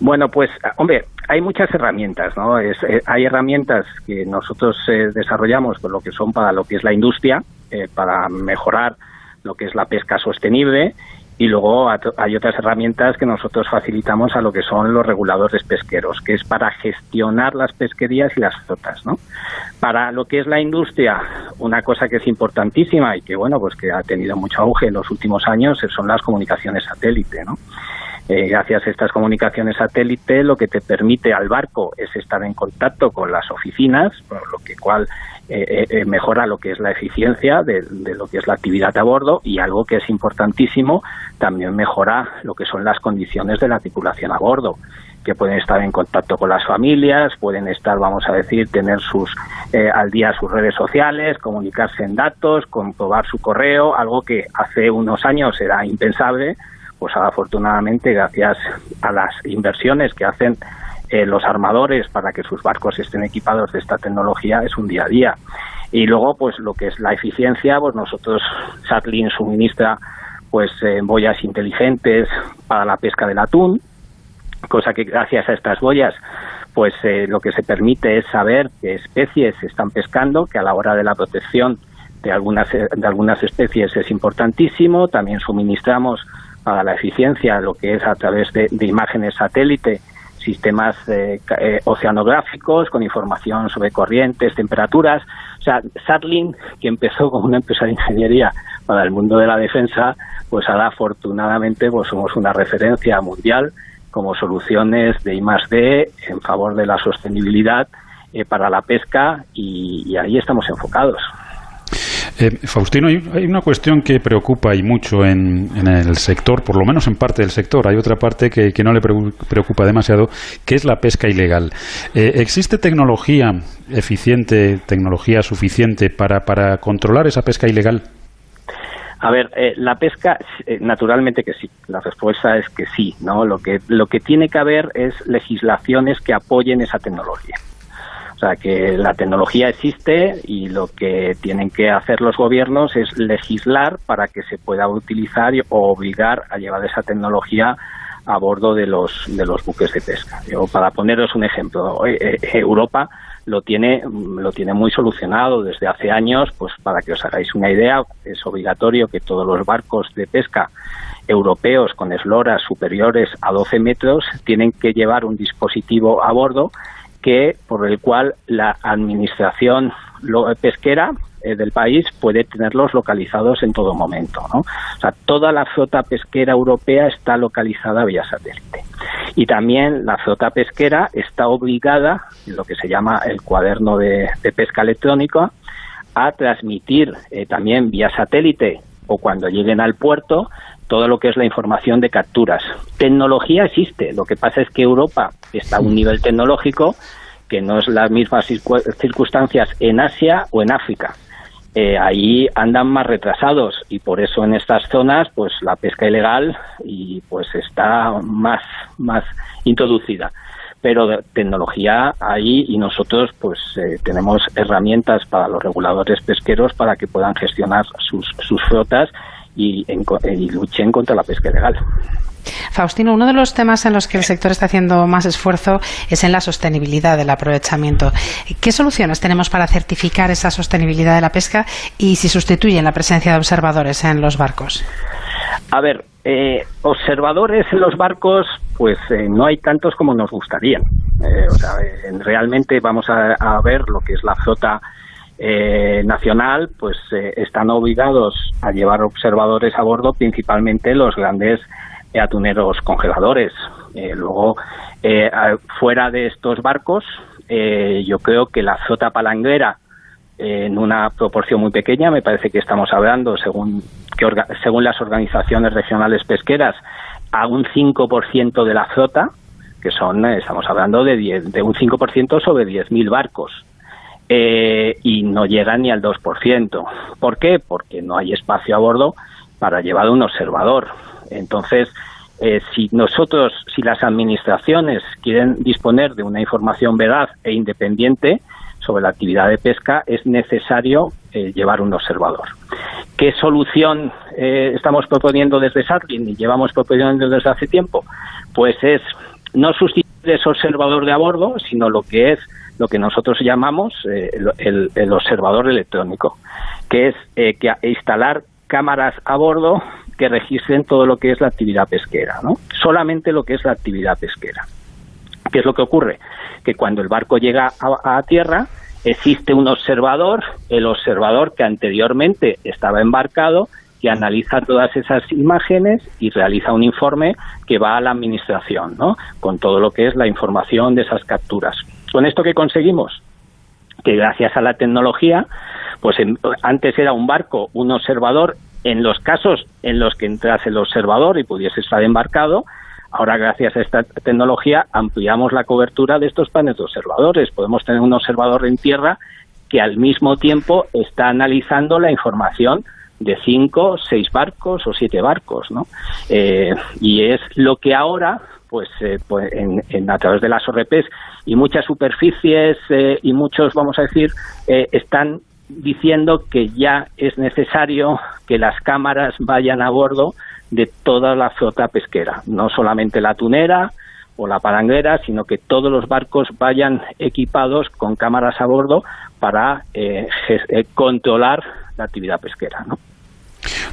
Bueno, pues, hombre, hay muchas herramientas, ¿no? Es, eh, hay herramientas que nosotros eh, desarrollamos, por lo que son para lo que es la industria, eh, para mejorar lo que es la pesca sostenible, y luego hay otras herramientas que nosotros facilitamos a lo que son los reguladores pesqueros, que es para gestionar las pesquerías y las flotas, ¿no? Para lo que es la industria, una cosa que es importantísima y que bueno, pues que ha tenido mucho auge en los últimos años son las comunicaciones satélite, ¿no? Eh, gracias a estas comunicaciones satélite, lo que te permite al barco es estar en contacto con las oficinas, por lo que cual eh, eh, mejora lo que es la eficiencia de, lo que es la actividad a bordo y algo que es importantísimo, también mejora lo que son las condiciones de la tripulación a bordo que pueden estar en contacto con las familias, pueden estar, vamos a decir, tener sus al día sus redes sociales, comunicarse en datos, comprobar su correo, algo que hace unos años era impensable, pues afortunadamente gracias a las inversiones que hacen eh, los armadores para que sus barcos estén equipados de esta tecnología es un día a día. Y luego, pues lo que es la eficiencia, pues nosotros, Satlin suministra pues eh, boyas inteligentes para la pesca del atún, cosa que gracias a estas boyas pues eh, lo que se permite es saber qué especies se están pescando, que a la hora de la protección de algunas, de algunas especies es importantísimo. También suministramos para la eficiencia lo que es a través de, imágenes satélite sistemas eh, eh, oceanográficos con información sobre corrientes, temperaturas. O sea, Satlin, que empezó como una empresa de ingeniería para el mundo de la defensa, pues ahora afortunadamente pues somos una referencia mundial como soluciones de I+D en favor de la sostenibilidad eh, para la pesca y ahí estamos enfocados. Eh, Faustino, hay, una cuestión que preocupa y mucho en, el sector, por lo menos en parte del sector. Hay otra parte que, no le preocupa demasiado, que es la pesca ilegal. Eh, ¿Existe tecnología eficiente, tecnología suficiente para, para controlar esa pesca ilegal? A ver, eh, la pesca, naturalmente que sí. La respuesta es que sí. ¿no? Lo que lo que tiene que haber es legislaciones que apoyen esa tecnología. Sea, que la tecnología existe y lo que tienen que hacer los gobiernos es legislar para que se pueda utilizar o obligar a llevar esa tecnología a bordo de los, de los buques de pesca. Yo, para poneros un ejemplo, eh, eh, Europa lo tiene, lo tiene muy solucionado desde hace años, pues para que os hagáis una idea, es obligatorio que todos los barcos de pesca europeos con esloras superiores a 12 metros tienen que llevar un dispositivo a bordo que por el cual la administración pesquera eh, del país puede tenerlos localizados en todo momento. ¿no? O sea, toda la flota pesquera europea está localizada vía satélite. Y también la flota pesquera está obligada, en lo que se llama el cuaderno de, pesca electrónica, a transmitir eh, también vía satélite o cuando lleguen al puerto todo lo que es la información de capturas. Tecnología existe, lo que pasa es que Europa está a un nivel tecnológico que no es las mismas circunstancias en Asia o en África. Eh, ahí andan más retrasados y por eso en estas zonas pues la pesca ilegal y pues está más más introducida pero tecnología ahí y nosotros pues eh, tenemos herramientas para los reguladores pesqueros para que puedan gestionar sus, sus flotas y, y luchen contra la pesca ilegal. Faustino, uno de los temas en los que el sector está haciendo más esfuerzo es en la sostenibilidad del aprovechamiento. ¿Qué soluciones tenemos para certificar esa sostenibilidad de la pesca y si sustituyen la presencia de observadores en los barcos? A ver, eh, observadores en los barcos, pues eh, no hay tantos como nos gustaría. Eh, o sea, realmente vamos a, a, ver lo que es la flota nacional, pues están obligados a llevar observadores a bordo, principalmente los grandes atuneros congeladores. Eh, luego, eh, fuera de estos barcos, eh, yo creo que la flota palanguera, en una proporción muy pequeña, me parece que estamos hablando, según, que según las organizaciones regionales pesqueras, a un 5% de la flota, que son, estamos hablando de, de un 5% sobre 10.000 barcos. Y no llega ni al 2%. ¿Por qué? Porque no hay espacio a bordo para llevar un observador. Entonces, eh, si nosotros, si las administraciones quieren disponer de una información veraz e independiente sobre la actividad de pesca, es necesario eh, llevar un observador. ¿Qué solución eh, estamos proponiendo desde SATLIN y llevamos proponiendo desde hace tiempo? Pues es no sustituir ese observador de a bordo, sino lo que es lo que nosotros llamamos el, el, observador electrónico, que es que instalar cámaras a bordo que registren todo lo que es la actividad pesquera, ¿no? Solamente lo que es la actividad pesquera. ¿Qué es lo que ocurre? Que cuando el barco llega a tierra, existe un observador, el observador que anteriormente estaba embarcado, que analiza todas esas imágenes y realiza un informe que va a la administración, ¿no? Con todo lo que es la información de esas capturas. ¿Con esto qué conseguimos? Que gracias a la tecnología, pues en- antes era un barco, un observador, en los casos en los que entrase el observador y pudiese estar embarcado, Ahora, gracias a esta tecnología, ampliamos la cobertura de estos paneles de observadores. Podemos tener un observador en tierra que al mismo tiempo está analizando la información de cinco, seis barcos o siete barcos, ¿no? Eh, y es lo que ahora, pues, eh, pues en, en- a través de las ORPs y muchas superficies eh, y muchos, vamos a decir, eh, están diciendo que ya es necesario que las cámaras vayan a bordo de toda la flota pesquera, no solamente la tunera o la palanguera, sino que todos los barcos vayan equipados con cámaras a bordo para eh, controlar la actividad pesquera. ¿no?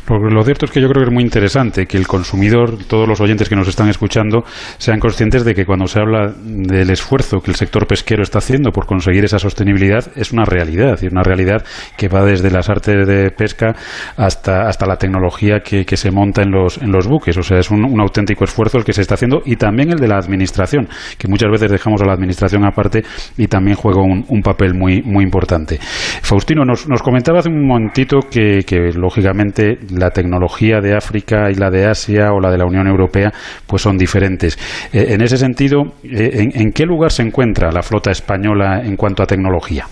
Lo, cierto es que yo creo que es muy interesante que el consumidor, todos los oyentes que nos están escuchando, sean conscientes de que cuando se habla del esfuerzo que el sector pesquero está haciendo por conseguir esa sostenibilidad, es una realidad, y una realidad que va desde las artes de pesca hasta, hasta la tecnología que, que se monta en los, en los buques. O sea, es un, auténtico esfuerzo el que se está haciendo y también el de la administración, que muchas veces dejamos a la administración aparte y también juega un, un papel muy, muy importante. Faustino, nos, nos comentaba hace un momentito que, lógicamente, la tecnología de África y la de Asia o la de la Unión Europea pues son diferentes. Eh, en ese sentido, eh, ¿en, ¿en qué lugar se encuentra la flota española en cuanto a tecnología?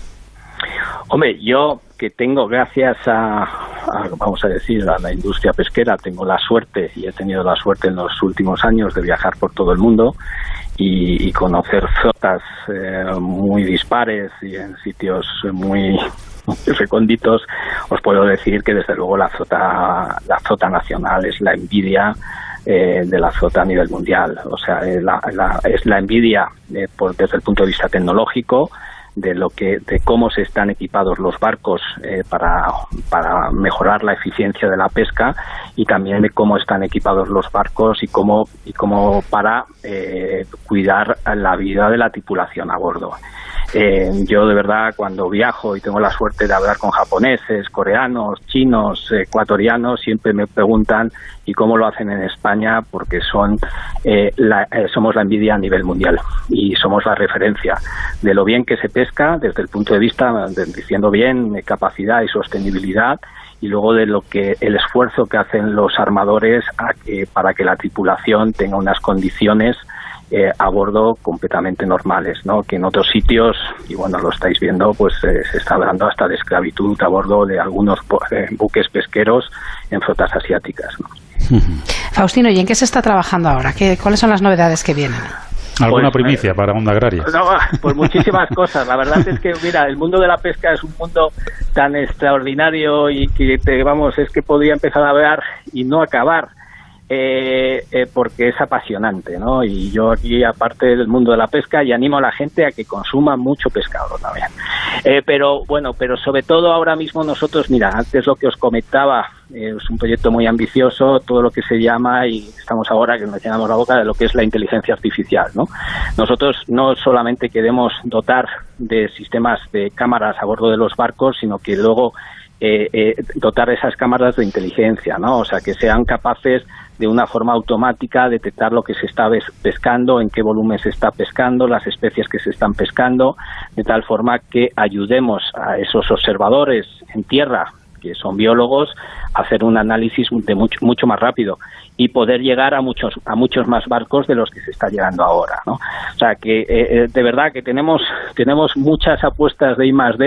Hombre, yo que tengo, gracias a, a, vamos a decir, a la industria pesquera, tengo la suerte y he tenido la suerte en los últimos años de viajar por todo el mundo y, y conocer flotas eh, muy dispares y en sitios muy recónditos, os puedo decir que desde luego la flota, la flota nacional es la envidia eh, de la flota a nivel mundial. O sea, eh, la, es la envidia eh, por, desde el punto de vista tecnológico, de lo que de cómo se están equipados los barcos eh, para, para mejorar la eficiencia de la pesca y también de cómo están equipados los barcos y cómo y cómo para eh, cuidar la vida de la tripulación a bordo. Eh, yo de verdad cuando viajo y tengo la suerte de hablar con japoneses, coreanos, chinos, ecuatorianos, siempre me preguntan y cómo lo hacen en España porque son eh, la, eh, somos la envidia a nivel mundial y somos la referencia de lo bien que se pesca desde el punto de vista de, diciendo bien eh, capacidad y sostenibilidad y luego de lo que el esfuerzo que hacen los armadores para que la tripulación tenga unas condiciones eh, a bordo completamente normales, ¿no? Que en otros sitios, y bueno, lo estáis viendo, pues eh, se está hablando hasta de esclavitud a bordo de algunos eh, buques pesqueros en flotas asiáticas, ¿no? Faustino, ¿y en qué se está trabajando ahora? ¿Qué, ¿Cuáles son las novedades que vienen? ¿Alguna pues, primicia para Onda Agraria? No, pues muchísimas cosas. La verdad es que, mira, el mundo de la pesca es un mundo tan extraordinario y que, te, vamos, es que podría empezar a hablar y no acabar. Eh, eh, porque es apasionante, ¿no? Y yo aquí, aparte del mundo de la pesca, y animo a la gente a que consuma mucho pescado también. Eh, pero bueno, pero sobre todo ahora mismo nosotros, mira, antes lo que os comentaba, eh, es un proyecto muy ambicioso, todo lo que se llama, y estamos ahora que nos llenamos la boca de lo que es la inteligencia artificial, ¿no? Nosotros no solamente queremos dotar de sistemas de cámaras a bordo de los barcos, sino que luego eh, eh, dotar esas cámaras de inteligencia, ¿no? O sea, que sean capaces de una forma automática detectar lo que se está pescando, en qué volumen se está pescando, las especies que se están pescando, de tal forma que ayudemos a esos observadores en tierra, que son biólogos, a hacer un análisis de mucho, mucho más rápido y poder llegar a muchos a muchos más barcos de los que se está llegando ahora, ¿no? O sea, que eh, de verdad que tenemos tenemos muchas apuestas de I más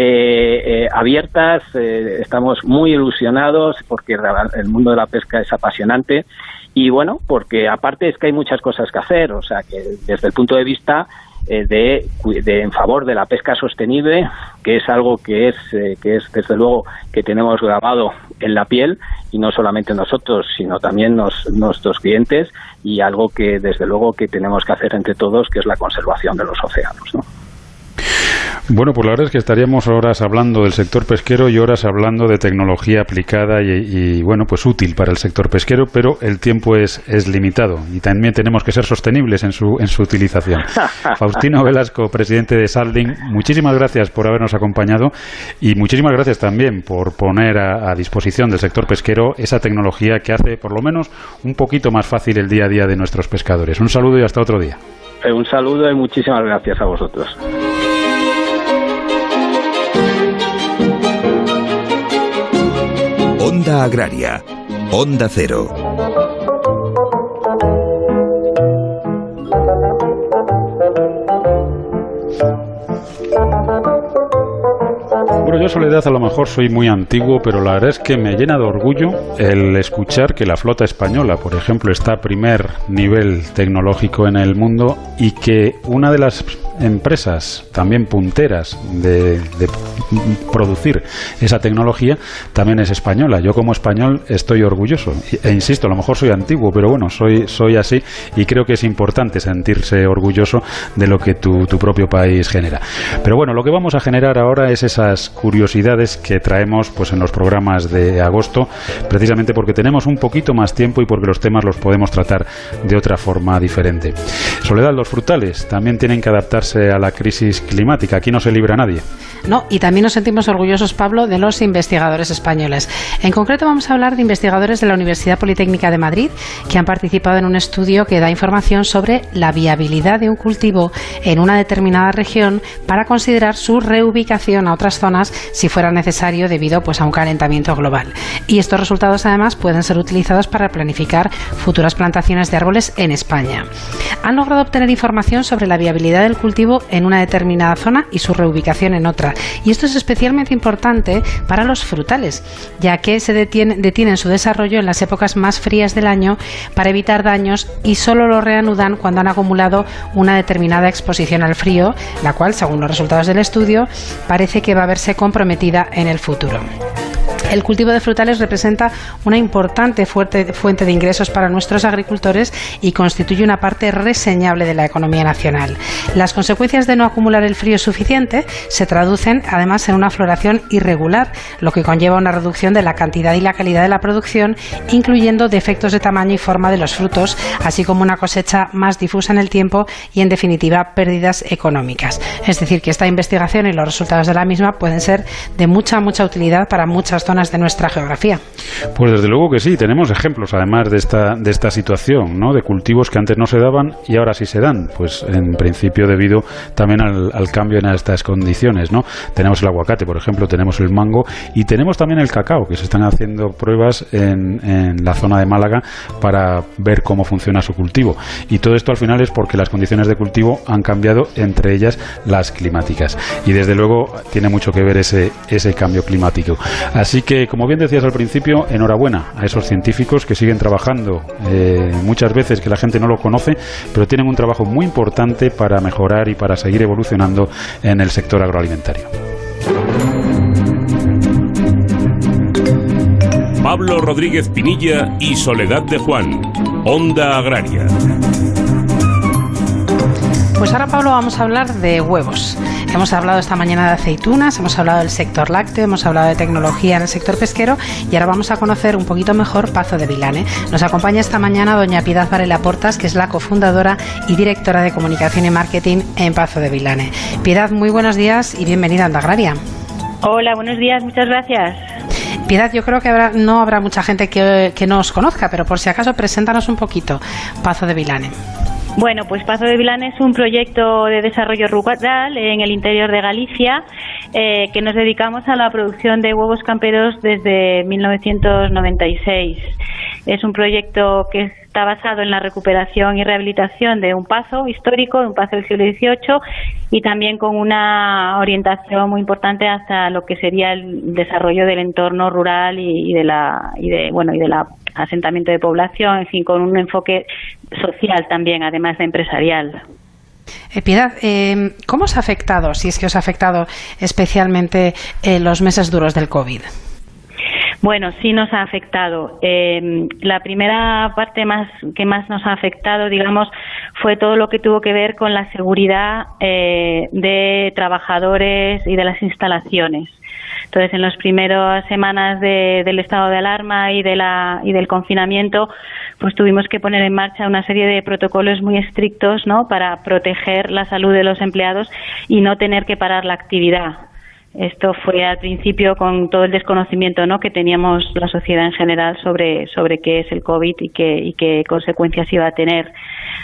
eh, eh, abiertas, eh, estamos muy ilusionados porque el mundo de la pesca es apasionante y bueno, porque aparte es que hay muchas cosas que hacer, o sea que desde el punto de vista eh, de, de, en favor de la pesca sostenible, que es algo que es, eh, que es desde luego que tenemos grabado en la piel y no solamente nosotros, sino también nos, nuestros clientes y algo que desde luego que tenemos que hacer entre todos, que es la conservación de los océanos. ¿no? Bueno, pues la verdad es que estaríamos horas hablando del sector pesquero y horas hablando de tecnología aplicada y, bueno, pues útil para el sector pesquero, pero el tiempo es, es limitado y también tenemos que ser sostenibles en su, en su utilización. Faustino Velasco, presidente de Salding, muchísimas gracias por habernos acompañado y muchísimas gracias también por poner a, a disposición del sector pesquero esa tecnología que hace por lo menos un poquito más fácil el día a día de nuestros pescadores. Un saludo y hasta otro día. Eh, Un saludo y muchísimas gracias a vosotros. Onda Agraria. Onda Cero. Bueno, yo Soledad a lo mejor soy muy antiguo, pero la verdad es que me llena de orgullo el escuchar que la flota española, por ejemplo, está a primer nivel tecnológico en el mundo y que una de las empresas también punteras de, producir esa tecnología también es española. Yo como español estoy orgulloso e insisto, a lo mejor soy antiguo, pero bueno, soy, soy así y creo que es importante sentirse orgulloso de lo que tu, tu propio país genera. Pero bueno, lo que vamos a generar ahora es esas curiosidades que traemos pues en los programas de agosto, precisamente porque tenemos un poquito más tiempo y porque los temas los podemos tratar de otra forma diferente. Soledad, los frutales también tienen que adaptarse a la crisis climática. Aquí no se libra nadie. No, y también nos sentimos orgullosos, Pablo, de los investigadores españoles. En concreto vamos a hablar de investigadores de la Universidad Politécnica de Madrid que han participado en un estudio que da información sobre la viabilidad de un cultivo en una determinada región para considerar su reubicación a otras zonas si fuera necesario debido pues, a un calentamiento global. Y estos resultados además pueden ser utilizados para planificar futuras plantaciones de árboles en España. Han logrado obtener información sobre la viabilidad del cultivo en una determinada zona y su reubicación en otra. Y esto es especialmente importante para los frutales, ya que se detiene, detienen su desarrollo en las épocas más frías del año para evitar daños y solo lo reanudan cuando han acumulado una determinada exposición al frío, la cual, según los resultados del estudio, parece que va a verse comprometida en el futuro. El cultivo de frutales representa una importante fuente de ingresos para nuestros agricultores y constituye una parte reseñable de la economía nacional. Las consecuencias de no acumular el frío suficiente se traducen además en una floración irregular, lo que conlleva una reducción de la cantidad y la calidad de la producción, incluyendo defectos de tamaño y forma de los frutos, así como una cosecha más difusa en el tiempo y, en definitiva, pérdidas económicas. Es decir, que esta investigación y los resultados de la misma pueden ser de mucha, mucha utilidad para muchas zonas de nuestra geografía. Pues desde luego que sí, tenemos ejemplos además de esta, de esta situación, ¿no? de cultivos que antes no se daban y ahora sí se dan, pues en principio debido también al, cambio en estas condiciones. ¿no? Tenemos el aguacate, por ejemplo, tenemos el mango y tenemos también el cacao, que se están haciendo pruebas en, en la zona de Málaga para ver cómo funciona su cultivo. Y todo esto al final es porque las condiciones de cultivo han cambiado, entre ellas las climáticas. Y desde luego tiene mucho que ver ese, ese cambio climático. Así que, como bien decías al principio, enhorabuena a esos científicos que siguen trabajando eh, muchas veces que la gente no lo conoce, pero tienen un trabajo muy importante para mejorar y para seguir evolucionando en el sector agroalimentario. Pablo Rodríguez Pinilla y Soledad de Juan, Onda Agraria. Pues ahora, Pablo, vamos a hablar de huevos. Hemos hablado esta mañana de aceitunas, hemos hablado del sector lácteo, hemos hablado de tecnología en el sector pesquero y ahora vamos a conocer un poquito mejor Pazo de Vilane. Nos acompaña esta mañana doña Piedad Varela Portas, que es la cofundadora y directora de comunicación y marketing en Pazo de Vilane. Piedad, muy buenos días y bienvenida a Onda Agraria. Hola, buenos días, muchas gracias. Piedad, yo creo que habrá, no habrá mucha gente que, que no os conozca, pero por si acaso, preséntanos un poquito Pazo de Vilane. Bueno, pues Pazo de Vilán es un proyecto de desarrollo rural en el interior de Galicia eh, que nos dedicamos a la producción de huevos camperos desde 1996. Es un proyecto que está basado en la recuperación y rehabilitación de un pazo histórico, de un pazo del siglo XVIII, y también con una orientación muy importante hasta lo que sería el desarrollo del entorno rural y, y de la y de bueno y de la asentamiento de población, en fin, con un enfoque social también, además de empresarial. Eh, Piedad, eh, ¿cómo os ha afectado, si es que os ha afectado especialmente eh, los meses duros del COVID? Bueno, sí nos ha afectado. Eh, la primera parte más que más nos ha afectado, digamos, fue todo lo que tuvo que ver con la seguridad eh, de trabajadores y de las instalaciones. Entonces, en las primeras semanas del estado de alarma y, de la, y del confinamiento, pues tuvimos que poner en marcha una serie de protocolos muy estrictos ¿no? para proteger la salud de los empleados y no tener que parar la actividad. Esto fue al principio con todo el desconocimiento ¿no? que teníamos la sociedad en general sobre, sobre qué es el COVID y qué, y qué consecuencias iba a tener.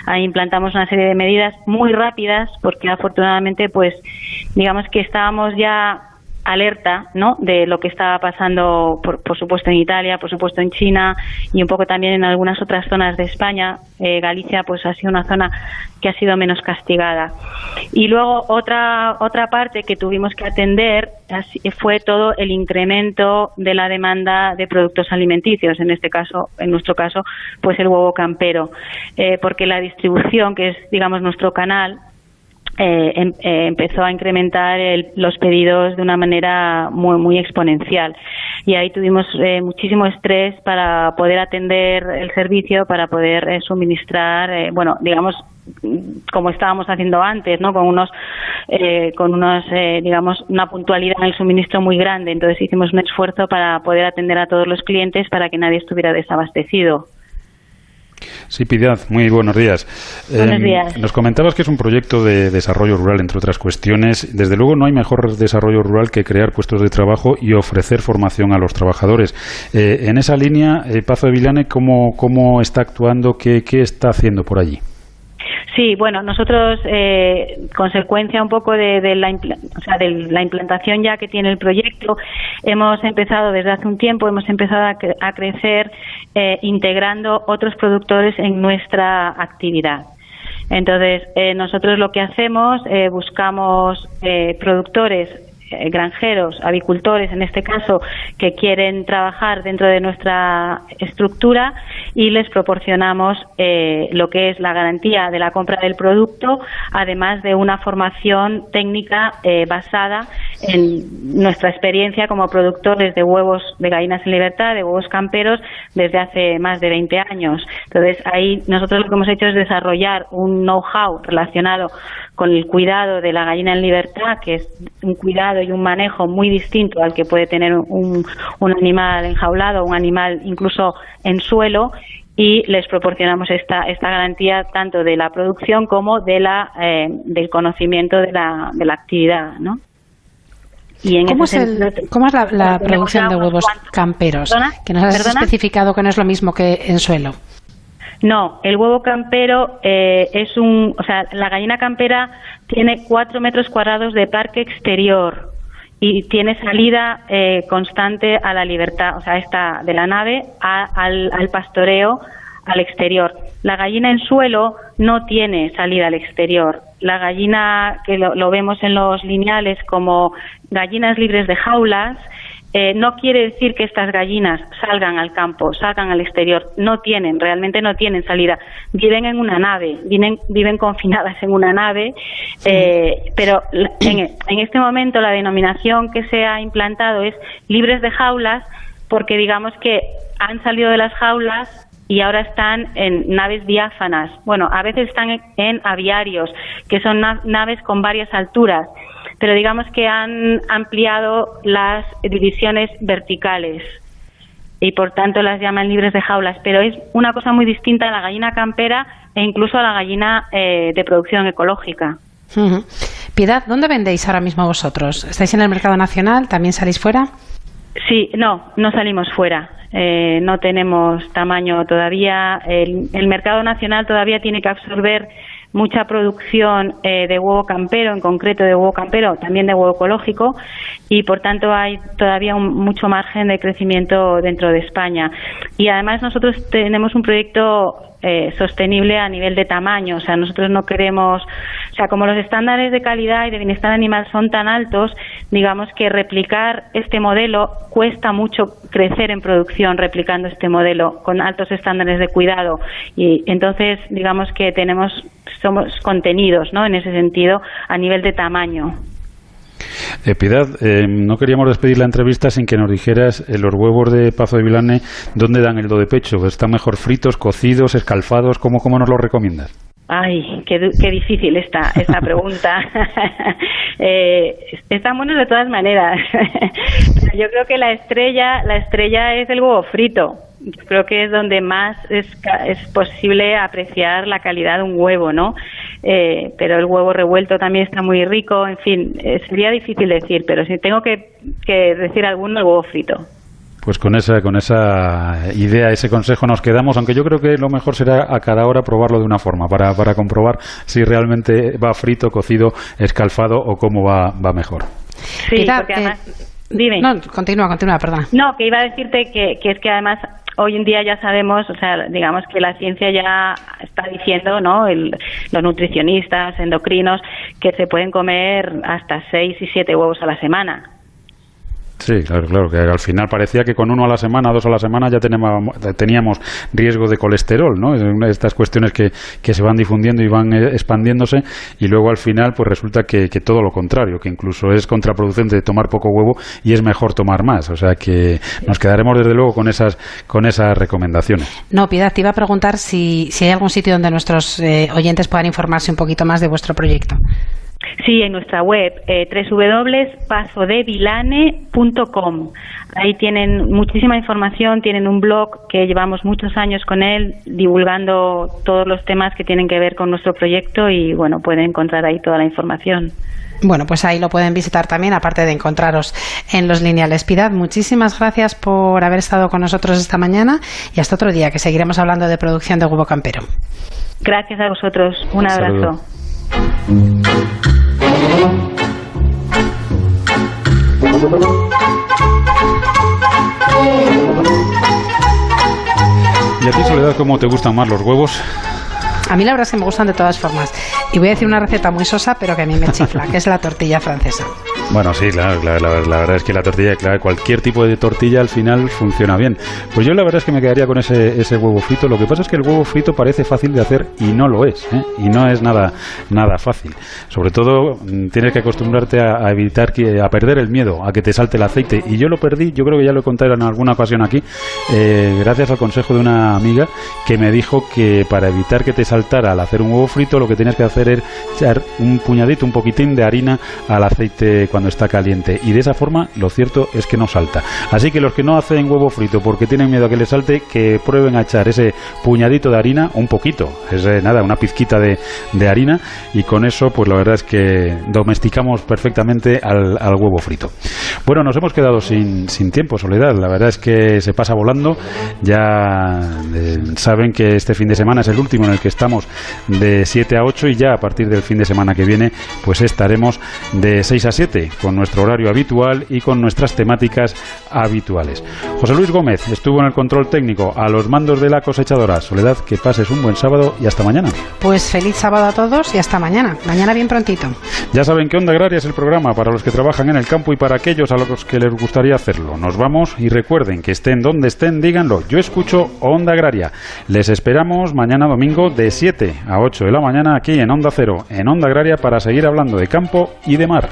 Ahí implantamos una serie de medidas muy rápidas porque afortunadamente pues digamos que estábamos ya alerta ¿no? de lo que estaba pasando, por, por, supuesto, en Italia, por supuesto, en China y un poco también en algunas otras zonas de España. Eh, Galicia pues ha sido una zona que ha sido menos castigada. Y luego otra, otra parte que tuvimos que atender fue todo el incremento de la demanda de productos alimenticios, en este caso, en nuestro caso, pues el huevo campero, eh, porque la distribución, que es, digamos, nuestro canal, eh, em, eh, empezó a incrementar los pedidos de una manera muy, muy exponencial. Y ahí tuvimos eh, muchísimo estrés para poder atender el servicio, para poder eh, suministrar, eh, bueno, digamos, como estábamos haciendo antes, ¿no? Con unos, con unos, digamos, una puntualidad en el suministro muy grande. Entonces hicimos un esfuerzo para poder atender a todos los clientes para que nadie estuviera desabastecido. Sí, Piedad, muy buenos días. Buenos eh, días. Nos comentabas que es un proyecto de desarrollo rural, entre otras cuestiones. Desde luego no hay mejor desarrollo rural que crear puestos de trabajo y ofrecer formación a los trabajadores. Eh, en esa línea, eh, Pazo de Vilane, ¿cómo, ¿cómo está actuando? ¿Qué, ¿Qué está haciendo por allí? Sí, bueno, nosotros, eh, consecuencia un poco de, la, o sea, de la implantación ya que tiene el proyecto, hemos empezado desde hace un tiempo, hemos empezado a, crecer eh, integrando otros productores en nuestra actividad. Entonces, eh, nosotros lo que hacemos, eh, buscamos eh, productores granjeros, avicultores en este caso, que quieren trabajar dentro de nuestra estructura y les proporcionamos eh, lo que es la garantía de la compra del producto, además de una formación técnica eh, basada en nuestra experiencia como productores de huevos de gallinas en libertad, de huevos camperos, desde hace más de 20 años. Entonces, ahí nosotros lo que hemos hecho es desarrollar un know-how relacionado con el cuidado de la gallina en libertad, que es un cuidado y un manejo muy distinto al que puede tener un, animal enjaulado, un animal incluso en suelo, y les proporcionamos esta, esta garantía tanto de la producción como de la, eh, del conocimiento de la, de la actividad, ¿no? Y en ¿Cómo, es ¿Cómo, es la, producción de huevos camperos? Que nos has especificado que no es lo mismo que en suelo. No, el huevo campero eh, es un, o sea, la gallina campera tiene cuatro metros cuadrados de parque exterior y tiene salida eh, constante a la libertad, o sea, esta de la nave al, pastoreo al exterior. La gallina en suelo no tiene salida al exterior. La gallina que lo vemos en los lineales como gallinas libres de jaulas eh, no quiere decir que estas gallinas salgan al campo, salgan al exterior. No tienen, realmente no tienen salida. Viven en una nave, viven, viven confinadas en una nave, eh, pero en, en este momento la denominación que se ha implantado es libres de jaulas porque digamos que han salido de las jaulas y ahora están en naves diáfanas. Bueno, a veces están en aviarios, que son naves con varias alturas pero digamos que han ampliado las divisiones verticales y por tanto las llaman libres de jaulas, pero es una cosa muy distinta a la gallina campera e incluso a la gallina eh, de producción ecológica. Piedad, ¿dónde vendéis ahora mismo vosotros? ¿Estáis en el mercado nacional? ¿También salís fuera? Sí, no, no salimos fuera. Eh, no tenemos tamaño todavía. el mercado nacional todavía tiene que absorber mucha producción eh, de huevo campero, en concreto de huevo campero, también de huevo ecológico, y por tanto hay todavía un, mucho margen de crecimiento dentro de España. Y además nosotros tenemos un proyecto eh, sostenible a nivel de tamaño. O sea, nosotros no queremos, o sea, como los estándares de calidad y de bienestar animal son tan altos, digamos que replicar este modelo cuesta mucho crecer en producción replicando este modelo con altos estándares de cuidado. Y entonces, digamos que tenemos, somos contenidos, ¿no? En ese sentido, a nivel de tamaño. Eh, Piedad, eh, no queríamos despedir la entrevista sin que nos dijeras eh, los huevos de Pazo de Vilane, ¿dónde dan el do de pecho? ¿Están mejor fritos, cocidos, escalfados? ¿Cómo, cómo nos los recomiendas? Ay, qué, qué difícil esta, esta pregunta. eh, están buenos de todas maneras. Yo creo que la estrella, la estrella es el huevo frito. Yo creo que es donde más es, es posible apreciar la calidad de un huevo, ¿no? Eh, pero el huevo revuelto también está muy rico. En fin, eh, sería difícil decir, pero si tengo que, que decir alguno, el huevo frito. Pues con esa, con esa idea, ese consejo nos quedamos, aunque yo creo que lo mejor será a cada hora probarlo de una forma, para, para comprobar si realmente va frito, cocido, escalfado o cómo va, va mejor. Sí, porque además... dime. No, continúa, continúa, perdona. No, que iba a decirte que, que es que además hoy en día ya sabemos, o sea, digamos que la ciencia ya está diciendo, ¿no? El, los nutricionistas, endocrinos, que se pueden comer hasta seis y siete huevos a la semana. Sí, claro, claro, que al final parecía que con uno a la semana, dos a la semana ya teníamos, riesgo de colesterol, ¿no? Estas cuestiones que, que se van difundiendo y van eh, expandiéndose y luego al final pues resulta que, que, todo lo contrario, que incluso es contraproducente tomar poco huevo y es mejor tomar más, o sea que nos quedaremos desde luego con esas, con esas recomendaciones. No, Piedad, te iba a preguntar si, si hay algún sitio donde nuestros eh, oyentes puedan informarse un poquito más de vuestro proyecto. Sí, en nuestra web eh, www.pasodevilane.com. Ahí tienen muchísima información, tienen un blog que llevamos muchos años con él divulgando todos los temas que tienen que ver con nuestro proyecto y bueno, pueden encontrar ahí toda la información. Bueno, pues ahí lo pueden visitar también, aparte de encontraros en los lineales. Piedad, muchísimas gracias por haber estado con nosotros esta mañana y hasta otro día, que seguiremos hablando de producción de huevo campero. Gracias a vosotros. Un abrazo. ¿Y a ti, Soledad, cómo te gustan más los huevos? A mí la verdad es que me gustan de todas formas. Y voy a decir una receta muy sosa, pero que a mí me chifla, que es la tortilla francesa. Bueno, sí, claro, la, la, la, verdad es que la tortilla, claro, cualquier tipo de tortilla al final funciona bien. Pues yo la verdad es que me quedaría con ese, ese huevo frito. Lo que pasa es que el huevo frito parece fácil de hacer y no lo es, ¿eh? y no es nada, nada fácil. Sobre todo mm, tienes que acostumbrarte a, a, evitar que, a perder el miedo, a que te salte el aceite. Y yo lo perdí, yo creo que ya lo he contado en alguna ocasión aquí, eh, gracias al consejo de una amiga que me dijo que para evitar que te saltara al hacer un huevo frito, lo que tienes que hacer es echar un puñadito, un poquitín de harina al aceite cuando está caliente y de esa forma lo cierto es que no salta. Así que los que no hacen huevo frito porque tienen miedo a que les salte, que prueben a echar ese puñadito de harina, un poquito, es nada, una pizquita de, de, harina y con eso pues la verdad es que domesticamos perfectamente al, al huevo frito. Bueno, nos hemos quedado sin, sin, tiempo, Soledad, la verdad es que se pasa volando, ya eh, saben que este fin de semana es el último en el que estamos de 7 a 8 y ya a partir del fin de semana que viene pues estaremos de 6 a 7 con nuestro horario habitual y con nuestras temáticas habituales. José Luis Gómez estuvo en el control técnico a los mandos de la cosechadora. Soledad, que pases un buen sábado y hasta mañana. Pues feliz sábado a todos y hasta mañana. Mañana bien prontito. Ya saben que Onda Agraria es el programa para los que trabajan en el campo y para aquellos a los que les gustaría hacerlo. Nos vamos y recuerden que estén donde estén, díganlo. Yo escucho Onda Agraria. Les esperamos mañana domingo de 7 a 8 de la mañana aquí en Onda Cero, en Onda Agraria, para seguir hablando de campo y de mar.